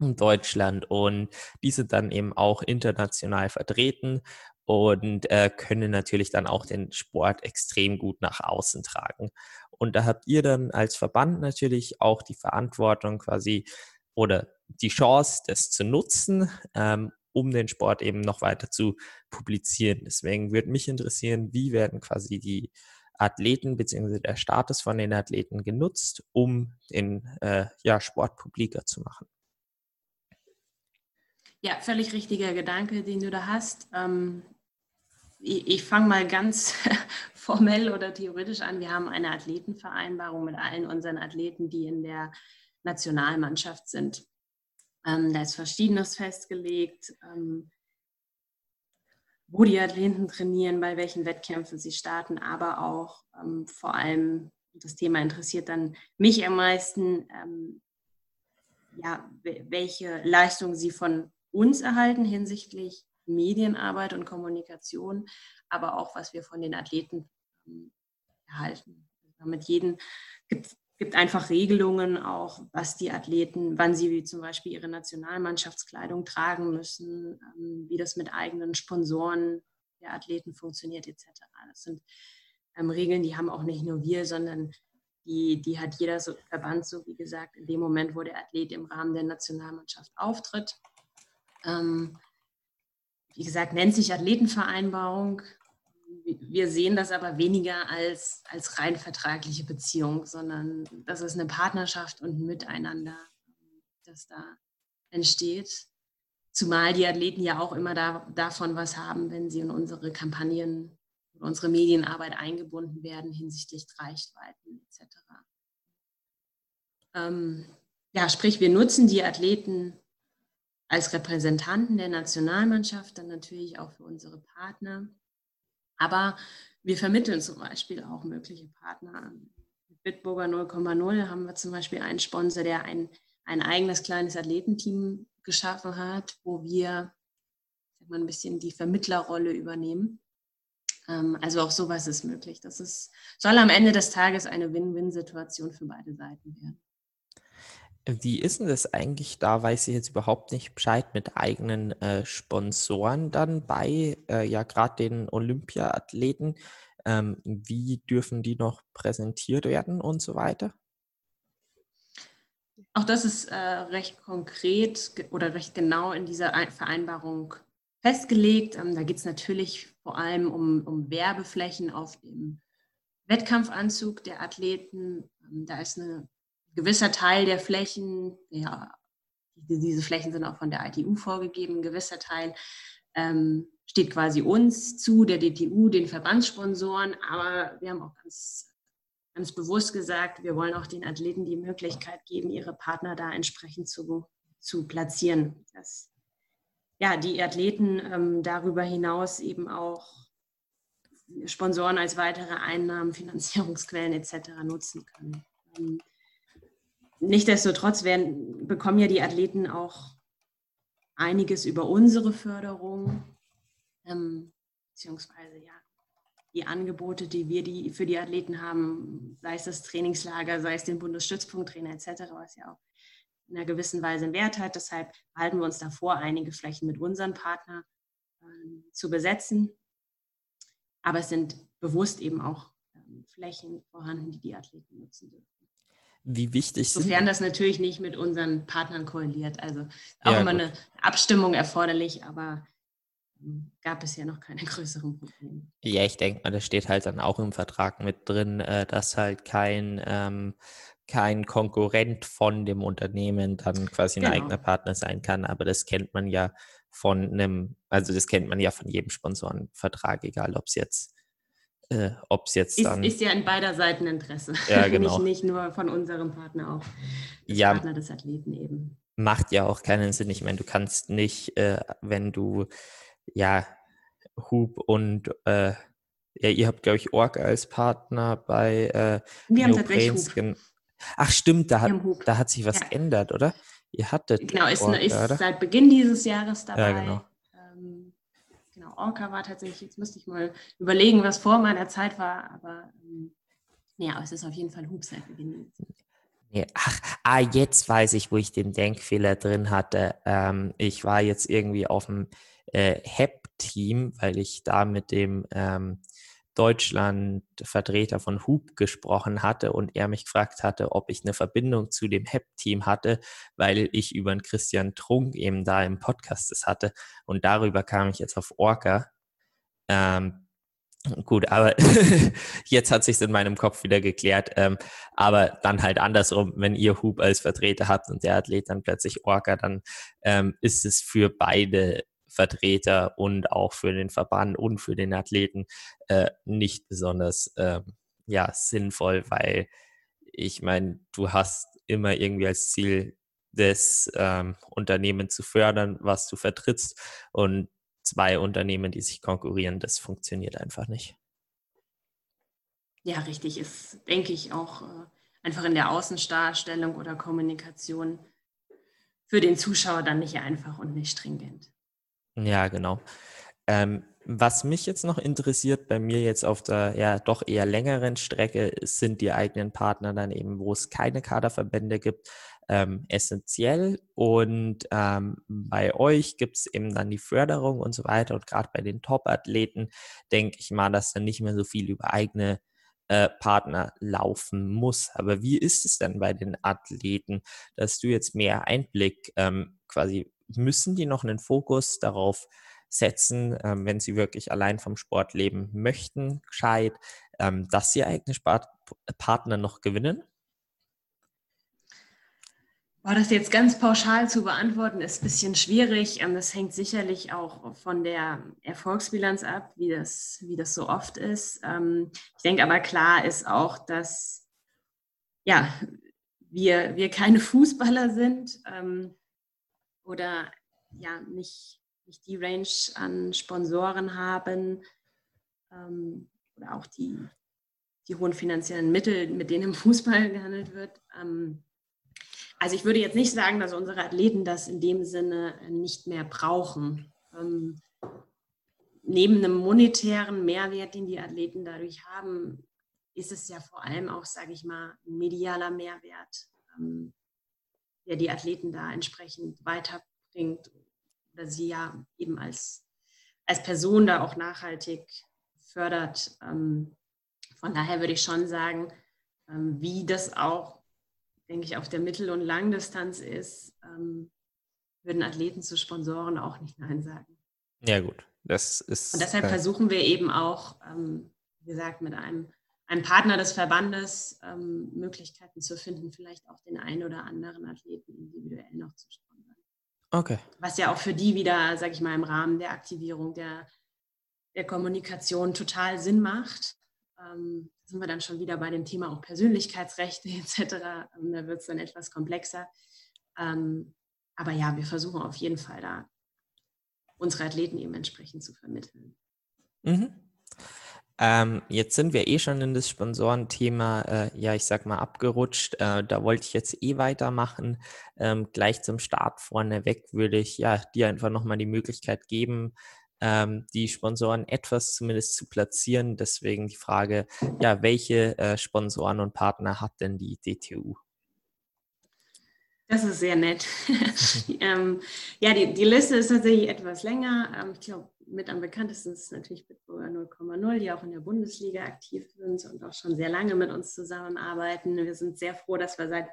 A: äh, Deutschland und diese dann eben auch international vertreten und äh, können natürlich dann auch den Sport extrem gut nach außen tragen. Und da habt ihr dann als Verband natürlich auch die Verantwortung quasi oder die Chance, das zu nutzen, ähm, um den Sport eben noch weiter zu publizieren. Deswegen würde mich interessieren, wie werden quasi die Athleten bzw. der Status von den Athleten genutzt, um den äh, ja, Sport publiker zu machen.
B: Ja, völlig richtiger Gedanke, den du da hast. Ähm, ich, ich fange mal ganz [laughs] formell oder theoretisch an. Wir haben eine Athletenvereinbarung mit allen unseren Athleten, die in der Nationalmannschaft sind. Ähm, da ist Verschiedenes festgelegt, ähm, wo die Athleten trainieren, bei welchen Wettkämpfen sie starten, aber auch vor allem, das Thema interessiert dann mich am meisten, ja, welche Leistungen sie von uns erhalten hinsichtlich Medienarbeit und Kommunikation, aber auch was wir von den Athleten ähm, erhalten. Damit jeden gibt gibt einfach Regelungen auch, was die Athleten, wann sie wie zum Beispiel ihre Nationalmannschaftskleidung tragen müssen, ähm, wie das mit eigenen Sponsoren der Athleten funktioniert etc. Das sind ähm, Regeln, die haben auch nicht nur wir, sondern die, die hat jeder so, Verband so, wie gesagt, in dem Moment, wo der Athlet im Rahmen der Nationalmannschaft auftritt. Ähm, wie gesagt, nennt sich Athletenvereinbarung. Wir sehen das aber weniger als, als rein vertragliche Beziehung, sondern das ist eine Partnerschaft und ein Miteinander, das da entsteht. Zumal die Athleten ja auch immer da, davon was haben, wenn sie in unsere Kampagnen oder unsere Medienarbeit eingebunden werden hinsichtlich Reichweiten etc. Ähm, ja, sprich, wir nutzen die Athleten als Repräsentanten der Nationalmannschaft, dann natürlich auch für unsere Partner. Aber wir vermitteln zum Beispiel auch mögliche Partner. Mit Bitburger 0,0 haben wir zum Beispiel einen Sponsor, der ein, ein eigenes kleines Athletenteam geschaffen hat, wo wir sag mal, ein bisschen die Vermittlerrolle übernehmen. Ähm, also auch sowas ist möglich. Das ist, soll am Ende des Tages eine Win-Win-Situation für beide Seiten werden.
A: Wie ist denn das eigentlich? Da weiß ich jetzt überhaupt nicht Bescheid mit eigenen äh, Sponsoren dann bei, äh, ja, gerade den Olympiathleten. Ähm, wie dürfen die noch präsentiert werden und so weiter?
B: Auch das ist äh, recht konkret oder recht genau in dieser Vereinbarung festgelegt. Ähm, da geht es natürlich vor allem um, um Werbeflächen auf dem Wettkampfanzug der Athleten. Ähm, da ist eine gewisser Teil der Flächen, ja, diese Flächen sind auch von der ITU vorgegeben, ein gewisser Teil ähm, steht quasi uns zu, der DTU, den Verbandssponsoren, aber wir haben auch ganz, ganz bewusst gesagt, wir wollen auch den Athleten die Möglichkeit geben, ihre Partner da entsprechend zu, zu platzieren. Dass ja, die Athleten ähm, darüber hinaus eben auch Sponsoren als weitere Einnahmen, Finanzierungsquellen etc. nutzen können. Ähm, Nichtsdestotrotz werden, bekommen ja die Athleten auch einiges über unsere Förderung, ähm, beziehungsweise ja, die Angebote, die wir die für die Athleten haben, sei es das Trainingslager, sei es den Bundesstützpunkttrainer etc., was ja auch in einer gewissen Weise einen Wert hat. Deshalb halten wir uns davor, einige Flächen mit unseren Partnern äh, zu besetzen. Aber es sind bewusst eben auch ähm, Flächen vorhanden, die die Athleten nutzen dürfen.
A: Wie wichtig
B: sind. Sofern das natürlich nicht mit unseren Partnern korreliert. Also auch ja, immer gut. eine Abstimmung erforderlich, aber hm, gab es ja noch keine [laughs] größeren Probleme.
A: Ja, ich denke mal, das steht halt dann auch im Vertrag mit drin, äh, dass halt kein, ähm, kein Konkurrent von dem Unternehmen dann quasi ein genau. eigener Partner sein kann. Aber das kennt man ja von einem, also das kennt man ja von jedem Sponsorenvertrag, egal ob es jetzt, äh, ob es jetzt
B: dann. Ist, ist ja in beider Seiten Interesse.
A: Ja, [laughs] genau.
B: nicht, nicht nur von unserem Partner, auch des
A: ja,
B: Partner des Athleten eben.
A: Macht ja auch keinen Sinn. Ich meine, du kannst nicht, äh, wenn du ja Hub und äh, ja, ihr habt, glaube ich, Org als Partner bei äh,
B: Wir haben tatsächlich Hub.
A: Ach stimmt, da hat, da hat sich was ja. geändert, oder? Ihr hattet
B: Genau, ist, Orca, ist seit Beginn dieses Jahres dabei.
A: Ja, genau.
B: Orca war tatsächlich, jetzt müsste ich mal überlegen, was vor meiner Zeit war, aber ähm, ja, es ist auf jeden Fall Hub seit Beginn.
A: Nee, ach, ah, jetzt weiß ich, wo ich den Denkfehler drin hatte. Ähm, ich war jetzt irgendwie auf dem äh, HEP-Team, weil ich da mit dem ähm, Deutschland-Vertreter von Hub gesprochen hatte und er mich gefragt hatte, ob ich eine Verbindung zu dem HEP-Team hatte, weil ich über einen Christian Trunk eben da im Podcast das hatte und darüber kam ich jetzt auf Orca. Ähm, gut, aber [laughs] jetzt hat sich in meinem Kopf wieder geklärt. Ähm, aber dann halt andersrum, wenn ihr Hub als Vertreter habt und der Athlet dann plötzlich Orca, dann ähm, ist es für beide Vertreter und auch für den Verband und für den Athleten äh, nicht besonders äh, ja, sinnvoll, weil ich meine, du hast immer irgendwie als Ziel, das ähm, Unternehmen zu fördern, was du vertrittst und zwei Unternehmen, die sich konkurrieren, das funktioniert einfach nicht.
B: Ja, richtig, ist, denke ich, auch äh, einfach in der Außendarstellung oder Kommunikation für den Zuschauer dann nicht einfach und nicht stringent.
A: Ja, genau. Ähm, was mich jetzt noch interessiert, bei mir jetzt auf der ja doch eher längeren Strecke, sind die eigenen Partner dann eben, wo es keine Kaderverbände gibt, ähm, essentiell. Und ähm, bei euch gibt es eben dann die Förderung und so weiter. Und gerade bei den Top-Athleten denke ich mal, dass dann nicht mehr so viel über eigene äh, Partner laufen muss. Aber wie ist es denn bei den Athleten, dass du jetzt mehr Einblick ähm, quasi müssen die noch einen Fokus darauf setzen, ähm, wenn sie wirklich allein vom Sport leben möchten, gescheit, ähm, dass sie eigene Spart Partner noch gewinnen?
B: War das jetzt ganz pauschal zu beantworten, ist ein bisschen schwierig. Ähm, das hängt sicherlich auch von der Erfolgsbilanz ab, wie das, wie das so oft ist. Ähm, ich denke aber klar ist auch, dass ja, wir, wir keine Fußballer sind. Ähm, oder ja nicht, nicht die Range an Sponsoren haben ähm, oder auch die, die hohen finanziellen Mittel, mit denen im Fußball gehandelt wird. Ähm, also ich würde jetzt nicht sagen, dass unsere Athleten das in dem Sinne nicht mehr brauchen. Ähm, neben einem monetären Mehrwert, den die Athleten dadurch haben, ist es ja vor allem auch, sage ich mal, ein medialer Mehrwert. Ähm, der die Athleten da entsprechend weiterbringt oder sie ja eben als, als Person da auch nachhaltig fördert. Ähm, von daher würde ich schon sagen, ähm, wie das auch, denke ich, auf der Mittel- und Langdistanz ist, ähm, würden Athleten zu Sponsoren auch nicht Nein sagen.
A: Ja, gut. Das ist.
B: Und deshalb versuchen wir eben auch, wie gesagt, mit einem einem Partner des Verbandes ähm, Möglichkeiten zu finden, vielleicht auch den einen oder anderen Athleten individuell noch zu sponsern.
A: Okay.
B: Was ja auch für die wieder, sage ich mal, im Rahmen der Aktivierung der, der Kommunikation total Sinn macht. Ähm, da sind wir dann schon wieder bei dem Thema auch Persönlichkeitsrechte [laughs] etc. Ähm, da wird es dann etwas komplexer. Ähm, aber ja, wir versuchen auf jeden Fall da unsere Athleten eben entsprechend zu vermitteln.
A: Mhm. Ähm, jetzt sind wir eh schon in das Sponsorenthema, äh, ja, ich sag mal, abgerutscht. Äh, da wollte ich jetzt eh weitermachen. Ähm, gleich zum Start vorneweg würde ich ja dir einfach nochmal die Möglichkeit geben, ähm, die Sponsoren etwas zumindest zu platzieren. Deswegen die Frage, ja, welche äh, Sponsoren und Partner hat denn die DTU?
B: Das ist sehr nett. [laughs] [laughs] ähm, ja, die, die Liste ist tatsächlich etwas länger. Ähm, ich glaube, mit am bekanntesten ist natürlich Bitburger 0,0, die auch in der Bundesliga aktiv sind und auch schon sehr lange mit uns zusammenarbeiten. Wir sind sehr froh, dass wir seit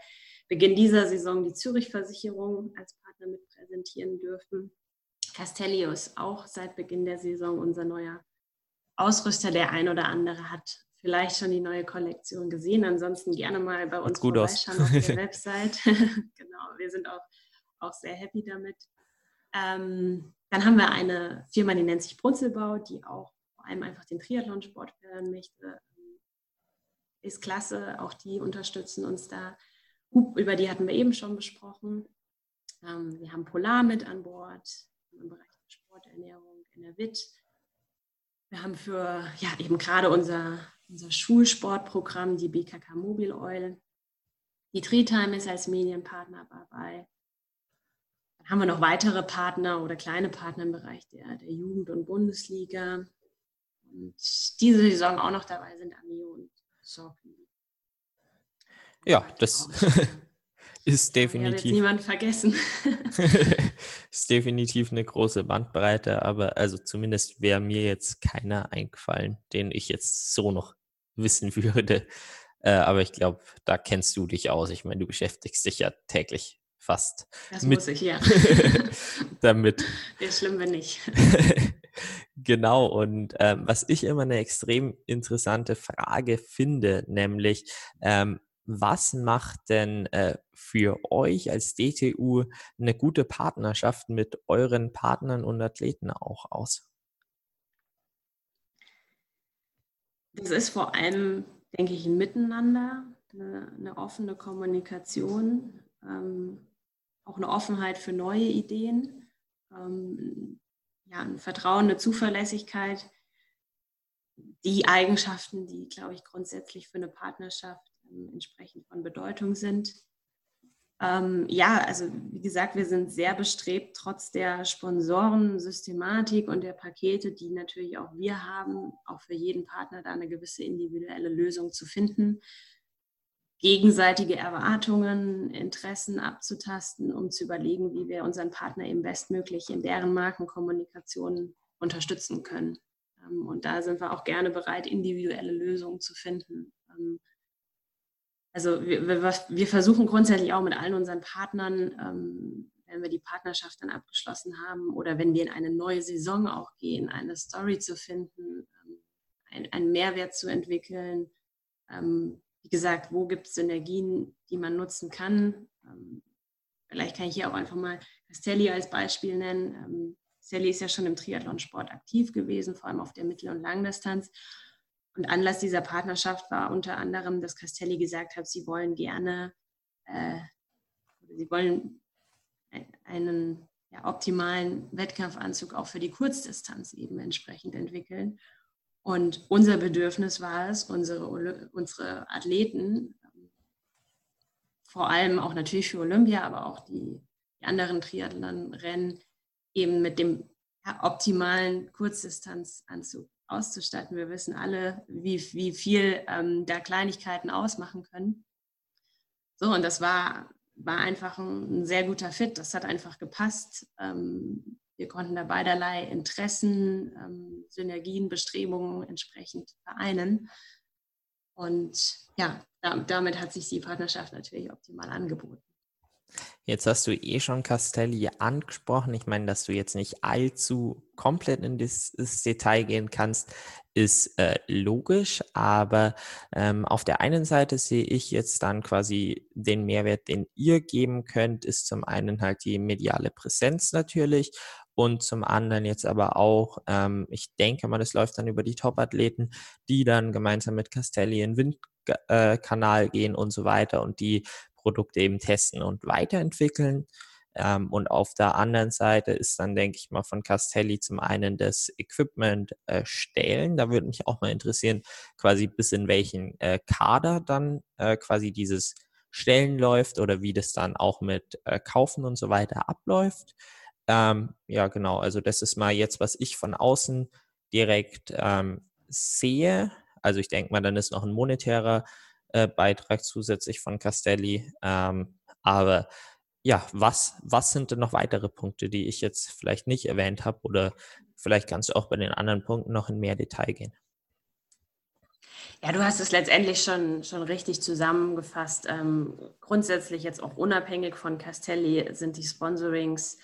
B: Beginn dieser Saison die Zürich-Versicherung als Partner mit präsentieren dürfen. Castellio ist auch seit Beginn der Saison unser neuer Ausrüster. Der ein oder andere hat vielleicht schon die neue Kollektion gesehen. Ansonsten gerne mal bei uns
A: gut vorbeischauen
B: aus. auf der [laughs] Website. [laughs] genau, wir sind auch, auch sehr happy damit. Ähm, dann haben wir eine Firma, die nennt sich Brunzelbau, die auch vor allem einfach den Triathlonsport fördern möchte. Ist klasse, auch die unterstützen uns da. Über die hatten wir eben schon besprochen. Ähm, wir haben Polar mit an Bord im Bereich der Sporternährung, Enervit. Wir haben für ja, eben gerade unser, unser Schulsportprogramm die BKK Mobil Oil. Die Treetime ist als Medienpartner dabei. Dann haben wir noch weitere Partner oder kleine Partner im Bereich der, der Jugend- und Bundesliga. Und diese Saison auch noch dabei sind Amio und Sorkin.
A: Ja, das [laughs] ist definitiv. Ja,
B: niemand vergessen. [laughs]
A: ist definitiv eine große Bandbreite, aber also zumindest wäre mir jetzt keiner eingefallen, den ich jetzt so noch wissen [laughs] würde. Äh, aber ich glaube, da kennst du dich aus. Ich meine, du beschäftigst dich ja täglich fast.
B: Das mit, muss ich, ja. [laughs]
A: damit.
B: Wäre schlimm, wenn nicht. [laughs]
A: genau, und ähm, was ich immer eine extrem interessante Frage finde, nämlich, ähm, was macht denn äh, für euch als DTU eine gute Partnerschaft mit euren Partnern und Athleten auch aus?
B: Das ist vor allem, denke ich, ein Miteinander, eine, eine offene Kommunikation, ähm, auch eine Offenheit für neue Ideen, ähm, ja, ein Vertrauen, eine Zuverlässigkeit, die Eigenschaften, die, glaube ich, grundsätzlich für eine Partnerschaft ähm, entsprechend von Bedeutung sind. Ähm, ja, also wie gesagt, wir sind sehr bestrebt, trotz der Sponsorensystematik und der Pakete, die natürlich auch wir haben, auch für jeden Partner da eine gewisse individuelle Lösung zu finden, gegenseitige Erwartungen, Interessen abzutasten, um zu überlegen, wie wir unseren Partner eben bestmöglich in deren Markenkommunikation unterstützen können. Ähm, und da sind wir auch gerne bereit, individuelle Lösungen zu finden. Ähm, also wir, wir, versuchen grundsätzlich auch mit allen unseren Partnern, ähm, wenn wir die Partnerschaft dann abgeschlossen haben oder wenn wir in eine neue Saison auch gehen, eine Story zu finden, einen Mehrwert zu entwickeln. Wie gesagt, wo gibt es Synergien, die man nutzen kann? Ähm, vielleicht kann ich hier auch einfach mal Castelli als Beispiel nennen. Ähm, Castelli ist ja schon im Triathlonsport aktiv gewesen, vor allem auf der Mittel- und Langdistanz. Und Anlass dieser Partnerschaft war unter anderem, dass Castelli gesagt hat, sie wollen gerne, äh, sie wollen einen ja, optimalen Wettkampfanzug auch für die Kurzdistanz eben entsprechend entwickeln. Und unser Bedürfnis war es, unsere, unsere Athleten, vor allem auch natürlich für Olympia, aber auch die, die anderen Triathlon-Rennen, eben mit dem optimalen Kurzdistanzanzug auszustatten. Wir wissen alle, wie, wie viel ähm, da Kleinigkeiten ausmachen können. So, und das war, war einfach ein, ein sehr guter Fit. Das hat einfach gepasst. Ähm, wir konnten da beiderlei Interessen, ähm, Synergien, Bestrebungen entsprechend vereinen. Und ja, damit hat sich die Partnerschaft natürlich optimal angeboten.
A: Jetzt hast du eh schon Castelli angesprochen. Ich meine, dass du jetzt nicht allzu komplett in das, Detail gehen kannst, ist äh, logisch. Aber ähm, auf der einen Seite sehe ich jetzt dann quasi den Mehrwert, den ihr geben könnt, ist zum einen halt die mediale Präsenz natürlich und zum anderen jetzt aber auch, ähm, ich denke mal, das läuft dann über die Top-Athleten, die dann gemeinsam mit Castelli in Windkanal äh, gehen und so weiter und die Produkte eben testen und weiterentwickeln. Ähm, und auf der anderen Seite ist dann, denke ich mal, von Castelli zum einen das Equipment äh, stellen. Da würde mich auch mal interessieren, quasi bis in welchen äh, Kader dann äh, quasi dieses Stellen läuft oder wie das dann auch mit äh, Kaufen und so weiter abläuft. Ähm, ja, genau. Also das ist mal jetzt, was ich von außen direkt ähm, sehe. Also ich denke mal, dann ist noch ein monetärer äh, Beitrag zusätzlich von Castelli. Ähm, aber ja, was, was sind denn noch weitere Punkte, die ich jetzt vielleicht nicht erwähnt habe oder vielleicht kannst du auch bei den anderen Punkten noch in mehr Detail gehen?
B: Ja, du hast es letztendlich schon, schon richtig zusammengefasst. Ähm, grundsätzlich jetzt auch unabhängig von Castelli sind die Sponsorings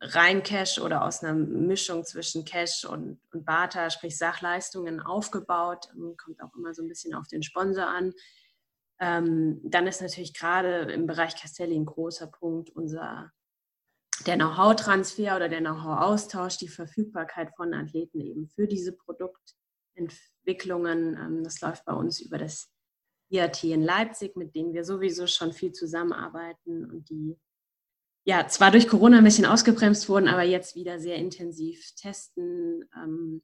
B: rein Cash oder aus einer Mischung zwischen Cash und, und Barter, sprich Sachleistungen, aufgebaut. Kommt auch immer so ein bisschen auf den Sponsor an. Ähm, dann ist natürlich gerade im Bereich Castelli ein großer Punkt unser, der Know-how-Transfer oder der Know-how-Austausch, die Verfügbarkeit von Athleten eben für diese Produktentwicklungen. Ähm, das läuft bei uns über das IAT in Leipzig, mit denen wir sowieso schon viel zusammenarbeiten und die ja zwar durch Corona ein bisschen ausgebremst wurden, aber jetzt wieder sehr intensiv testen, ähm,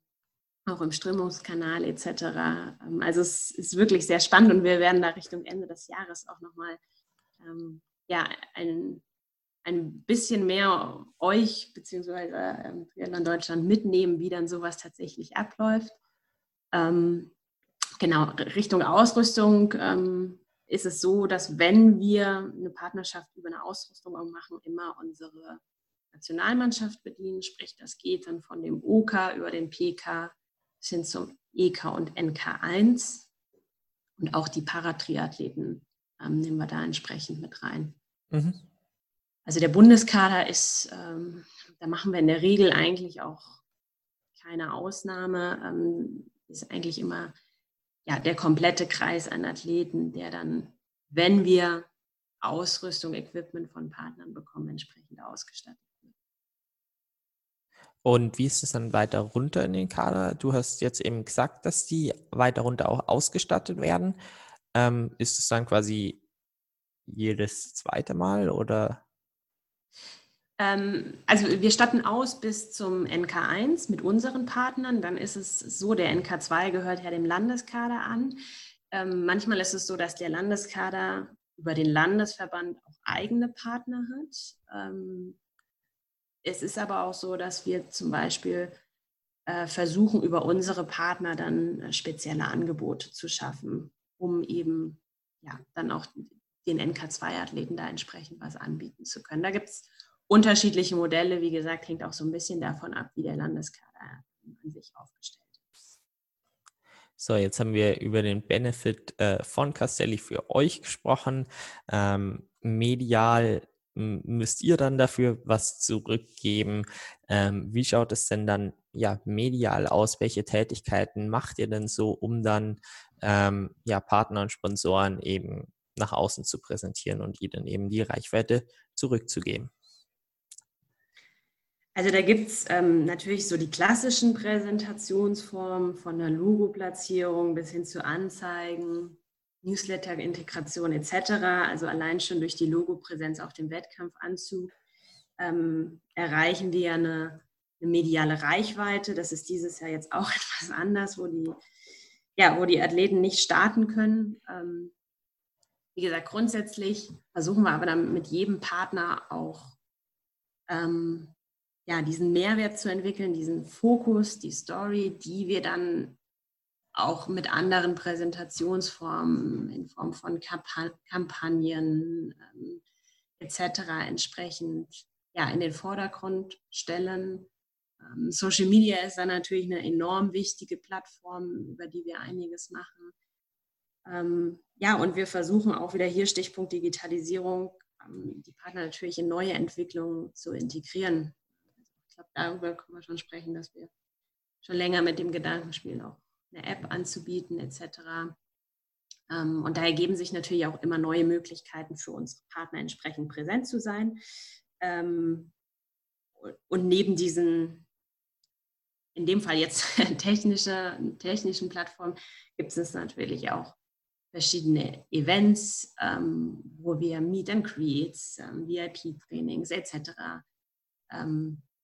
B: auch im Strömungskanal etc. Ähm, also es ist wirklich sehr spannend und wir werden da Richtung Ende des Jahres auch nochmal ähm, ja, ein, ein bisschen mehr euch beziehungsweise ähm, Deutschland mitnehmen, wie dann sowas tatsächlich abläuft. Ähm, genau, Richtung Ausrüstung ähm, ist es so, dass wenn wir eine Partnerschaft über eine Ausrüstung machen, immer unsere Nationalmannschaft bedienen, sprich das geht dann von dem OK über den PK bis hin zum EK und NK1 und auch die Paratriathleten ähm, nehmen wir da entsprechend mit rein. Mhm. Also der Bundeskader ist, ähm, da machen wir in der Regel eigentlich auch keine Ausnahme, ähm, ist eigentlich immer ja, der komplette Kreis an Athleten, der dann, wenn wir Ausrüstung, Equipment von Partnern bekommen, entsprechend ausgestattet wird.
A: Und wie ist es dann weiter runter in den Kader? Du hast jetzt eben gesagt, dass die weiter runter auch ausgestattet werden. Ähm, ist es dann quasi jedes zweite Mal oder?
B: Ähm, also wir statten aus bis zum NK1 mit unseren Partnern. Dann ist es so, der NK2 gehört ja dem Landeskader an. Ähm, manchmal ist es so, dass der Landeskader über den Landesverband auch eigene Partner hat. Ähm, es ist aber auch so, dass wir zum Beispiel äh, versuchen, über unsere Partner dann äh, spezielle Angebote zu schaffen, um eben ja, dann auch den NK2-Athleten da entsprechend was anbieten zu können. Da gibt es unterschiedliche Modelle. Wie gesagt, hängt auch so ein bisschen davon ab, wie der Landeskader an sich aufgestellt ist.
A: So, jetzt haben wir über den Benefit äh, von Castelli für euch gesprochen. Ähm, medial müsst ihr dann dafür was zurückgeben. Ähm, wie schaut es denn dann ja medial aus? Welche Tätigkeiten macht ihr denn so, um dann ähm, ja Partner und Sponsoren eben nach außen zu präsentieren und ihnen eben die Reichweite zurückzugeben?
B: Also da gibt es ähm, natürlich so die klassischen Präsentationsformen von der Logo-Platzierung bis hin zu Anzeigen, Newsletter-Integration etc. Also allein schon durch die Logo-Präsenz auf dem Wettkampfanzug ähm, erreichen wir eine, eine, mediale Reichweite. Das ist dieses Jahr jetzt auch [laughs] etwas anders, wo die, ja, wo die Athleten nicht starten können. Ähm, wie gesagt, grundsätzlich versuchen wir aber dann mit jedem Partner auch ähm, ja, diesen Mehrwert zu entwickeln, diesen Fokus, die Story, die wir dann auch mit anderen Präsentationsformen in Form von Kampagnen ähm, etc. entsprechend ja, in den Vordergrund stellen. Ähm, Social Media ist dann natürlich eine enorm wichtige Plattform, über die wir einiges machen. Ähm, ja, und wir versuchen auch wieder hier Stichpunkt Digitalisierung, ähm, die Partner natürlich in neue Entwicklungen zu integrieren. Ich glaube, darüber können wir schon sprechen, dass wir schon länger mit dem Gedanken spielen, auch eine App anzubieten etc. Ähm, und da ergeben sich natürlich auch immer neue Möglichkeiten für unsere Partner entsprechend präsent zu sein. Ähm, und neben diesen, in dem Fall jetzt [laughs] technische, technischen Plattformen, gibt es natürlich auch verschiedene Events, ähm, wo wir Meet and Creates, VIP-Trainings etc.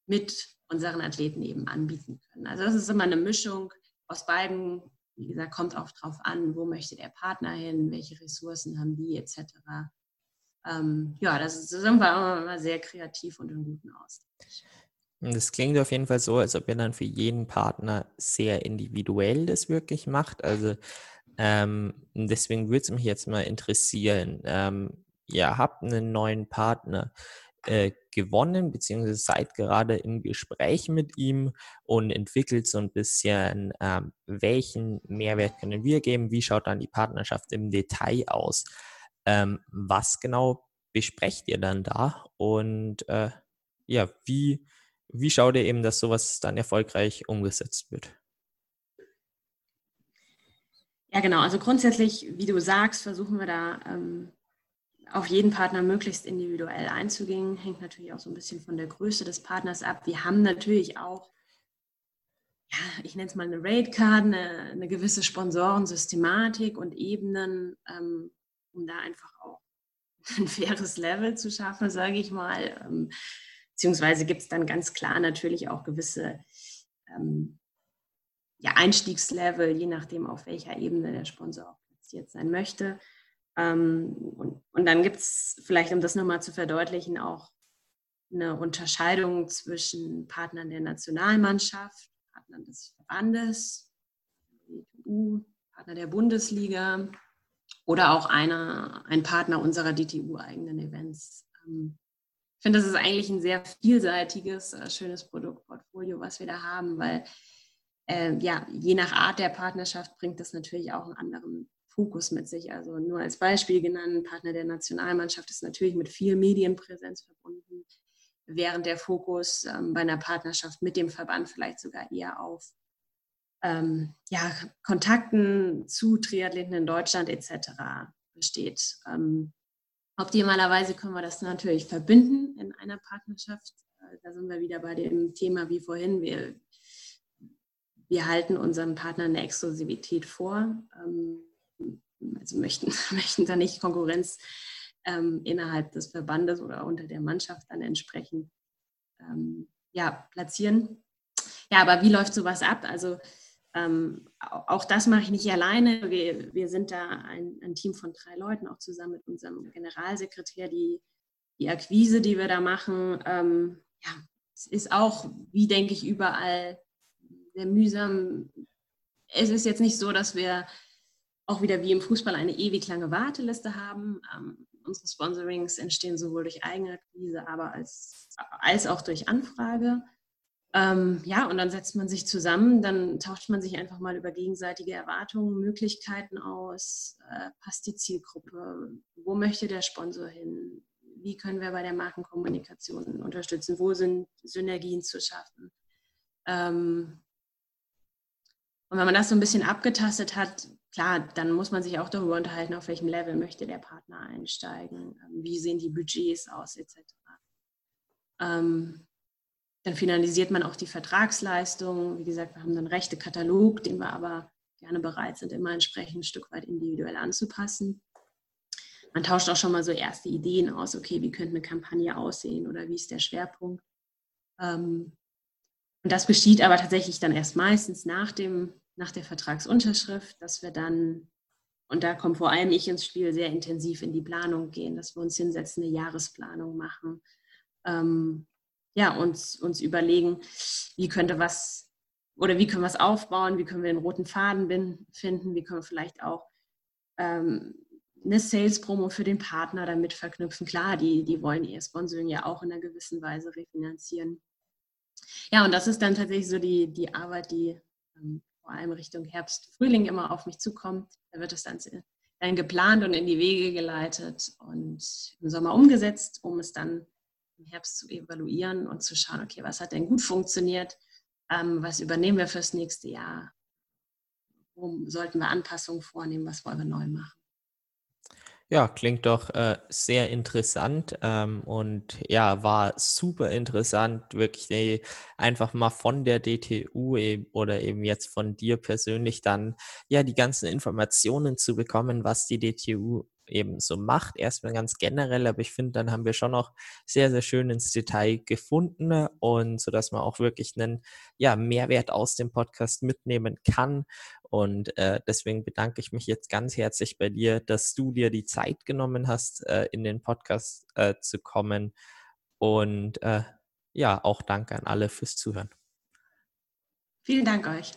B: Mit unseren Athleten eben anbieten können. Also das ist immer eine Mischung aus beiden. Wie gesagt, kommt auch darauf an, wo möchte der Partner hin, welche Ressourcen haben die etc. Ähm, ja, das, ist, wir immer sehr kreativ und in guten Austausch.
A: Das klingt auf jeden Fall so, als ob ihr dann für jeden Partner sehr individuell das wirklich macht. Also ähm, deswegen würde es mich jetzt mal interessieren. Ähm, ihr habt einen neuen Partner äh, gewonnen, beziehungsweise seid gerade im Gespräch mit ihm und entwickelt so ein bisschen, ähm, welchen Mehrwert können wir geben, wie schaut dann die Partnerschaft im Detail aus. Ähm, was genau besprecht ihr dann da und äh, ja, wie, wie schaut ihr eben, dass sowas dann erfolgreich umgesetzt wird?
B: Ja, genau. Also grundsätzlich, wie du sagst, versuchen wir da ähm, auf jeden Partner möglichst individuell einzugehen, hängt natürlich auch so ein bisschen von der Größe des Partners ab. Wir haben natürlich auch, ja, ich nenne es mal eine Rate-Card, eine, eine, gewisse Sponsorensystematik und Ebenen, ähm, um da einfach auch [laughs] ein faires Level zu schaffen, sage ich mal. Ähm, beziehungsweise gibt es dann ganz klar natürlich auch gewisse ähm, ja, Einstiegslevel, je nachdem, auf welcher Ebene der Sponsor platziert sein möchte. Ähm, und, und dann gibt es vielleicht, um das nochmal zu verdeutlichen, auch eine Unterscheidung zwischen Partnern der Nationalmannschaft, Partnern des Verbandes, DTU, Partner der Bundesliga oder auch einer, ein Partner unserer DTU-eigenen Events. Ähm, ich finde, das ist eigentlich ein sehr vielseitiges, äh, schönes Produktportfolio, was wir da haben, weil äh, ja, je nach Art der Partnerschaft bringt das natürlich auch einen anderen Fokus mit sich. Also nur als Beispiel genannt, Partner der Nationalmannschaft ist natürlich mit viel Medienpräsenz verbunden, während der Fokus ähm, bei einer Partnerschaft mit dem Verband vielleicht sogar eher auf ähm, ja, Kontakten zu Triathleten in Deutschland etc. besteht. Ähm, optimalerweise können wir das natürlich verbinden in einer Partnerschaft. Äh, da sind wir wieder bei dem Thema wie vorhin. Wir, wir halten unseren Partnern eine Exklusivität vor. Ähm, also möchten, [laughs] möchten da nicht Konkurrenz ähm, innerhalb des Verbandes oder unter der Mannschaft dann entsprechend ähm, ja, platzieren. Ja, aber wie läuft sowas ab? Also ähm, auch das mache ich nicht alleine. Wir, wir sind da ein, ein, Team von drei Leuten, auch zusammen mit unserem Generalsekretär. Die, die Akquise, die wir da machen, ähm, ja, ist auch, wie denke ich, überall sehr mühsam. Es ist jetzt nicht so, dass wir auch wieder wie im Fußball eine ewig lange Warteliste haben. Ähm, unsere Sponsorings entstehen sowohl durch Eigenakquise, aber als, als auch durch Anfrage. Ähm, ja, und dann setzt man sich zusammen, dann tauscht man sich einfach mal über gegenseitige Erwartungen, Möglichkeiten aus, äh, passt die Zielgruppe, wo möchte der Sponsor hin, wie können wir bei der Markenkommunikation unterstützen, wo sind Synergien zu schaffen. Ähm, und wenn man das so ein bisschen abgetastet hat, klar, dann muss man sich auch darüber unterhalten, auf welchem Level möchte der Partner einsteigen, ähm, wie sehen die Budgets aus, etc. Ähm, dann finalisiert man auch die Vertragsleistung. Wie gesagt, wir haben einen Rechte-Katalog, den wir aber gerne bereit sind, immer entsprechend ein Stück weit individuell anzupassen. Man tauscht auch schon mal so erste Ideen aus, okay, wie könnte eine Kampagne aussehen oder wie ist der Schwerpunkt. Ähm, und das geschieht aber tatsächlich dann erst meistens nach dem nach der Vertragsunterschrift, dass wir dann, und da kommt vor allem ich ins Spiel, sehr intensiv in die Planung gehen, dass wir uns hinsetzen, eine Jahresplanung machen, ähm, ja, uns, uns überlegen, wie könnte was oder wie können wir es aufbauen, wie können wir den roten Faden finden, wie können wir vielleicht auch ähm, eine Sales-Promo für den Partner damit verknüpfen. Klar, die, die wollen ihr Sponsoring ja auch in einer gewissen Weise refinanzieren. Ja, und das ist dann tatsächlich so die, die Arbeit, die ähm, vor allem Richtung Herbst, Frühling immer auf mich zukommt. Da wird es dann, dann geplant und in die Wege geleitet und im Sommer umgesetzt, um es dann im Herbst zu evaluieren und zu schauen, okay, was hat denn gut funktioniert, ähm, was übernehmen wir fürs nächste Jahr, wo sollten wir Anpassungen vornehmen, was wollen wir neu machen.
A: Ja, klingt doch äh, sehr interessant ähm, und ja, war super interessant, wirklich nee, einfach mal von der DTU eben, oder eben jetzt von dir persönlich dann ja die ganzen Informationen zu bekommen, was die DTU eben so macht. Erstmal ganz generell, aber ich finde, dann haben wir schon noch sehr, sehr schön ins Detail gefunden und so dass man auch wirklich einen ja, Mehrwert aus dem Podcast mitnehmen kann. Und äh, deswegen bedanke ich mich jetzt ganz herzlich bei dir, dass du dir die Zeit genommen hast, äh, in den Podcast äh, zu kommen. Und äh, ja, auch danke an alle fürs Zuhören.
B: Vielen Dank euch.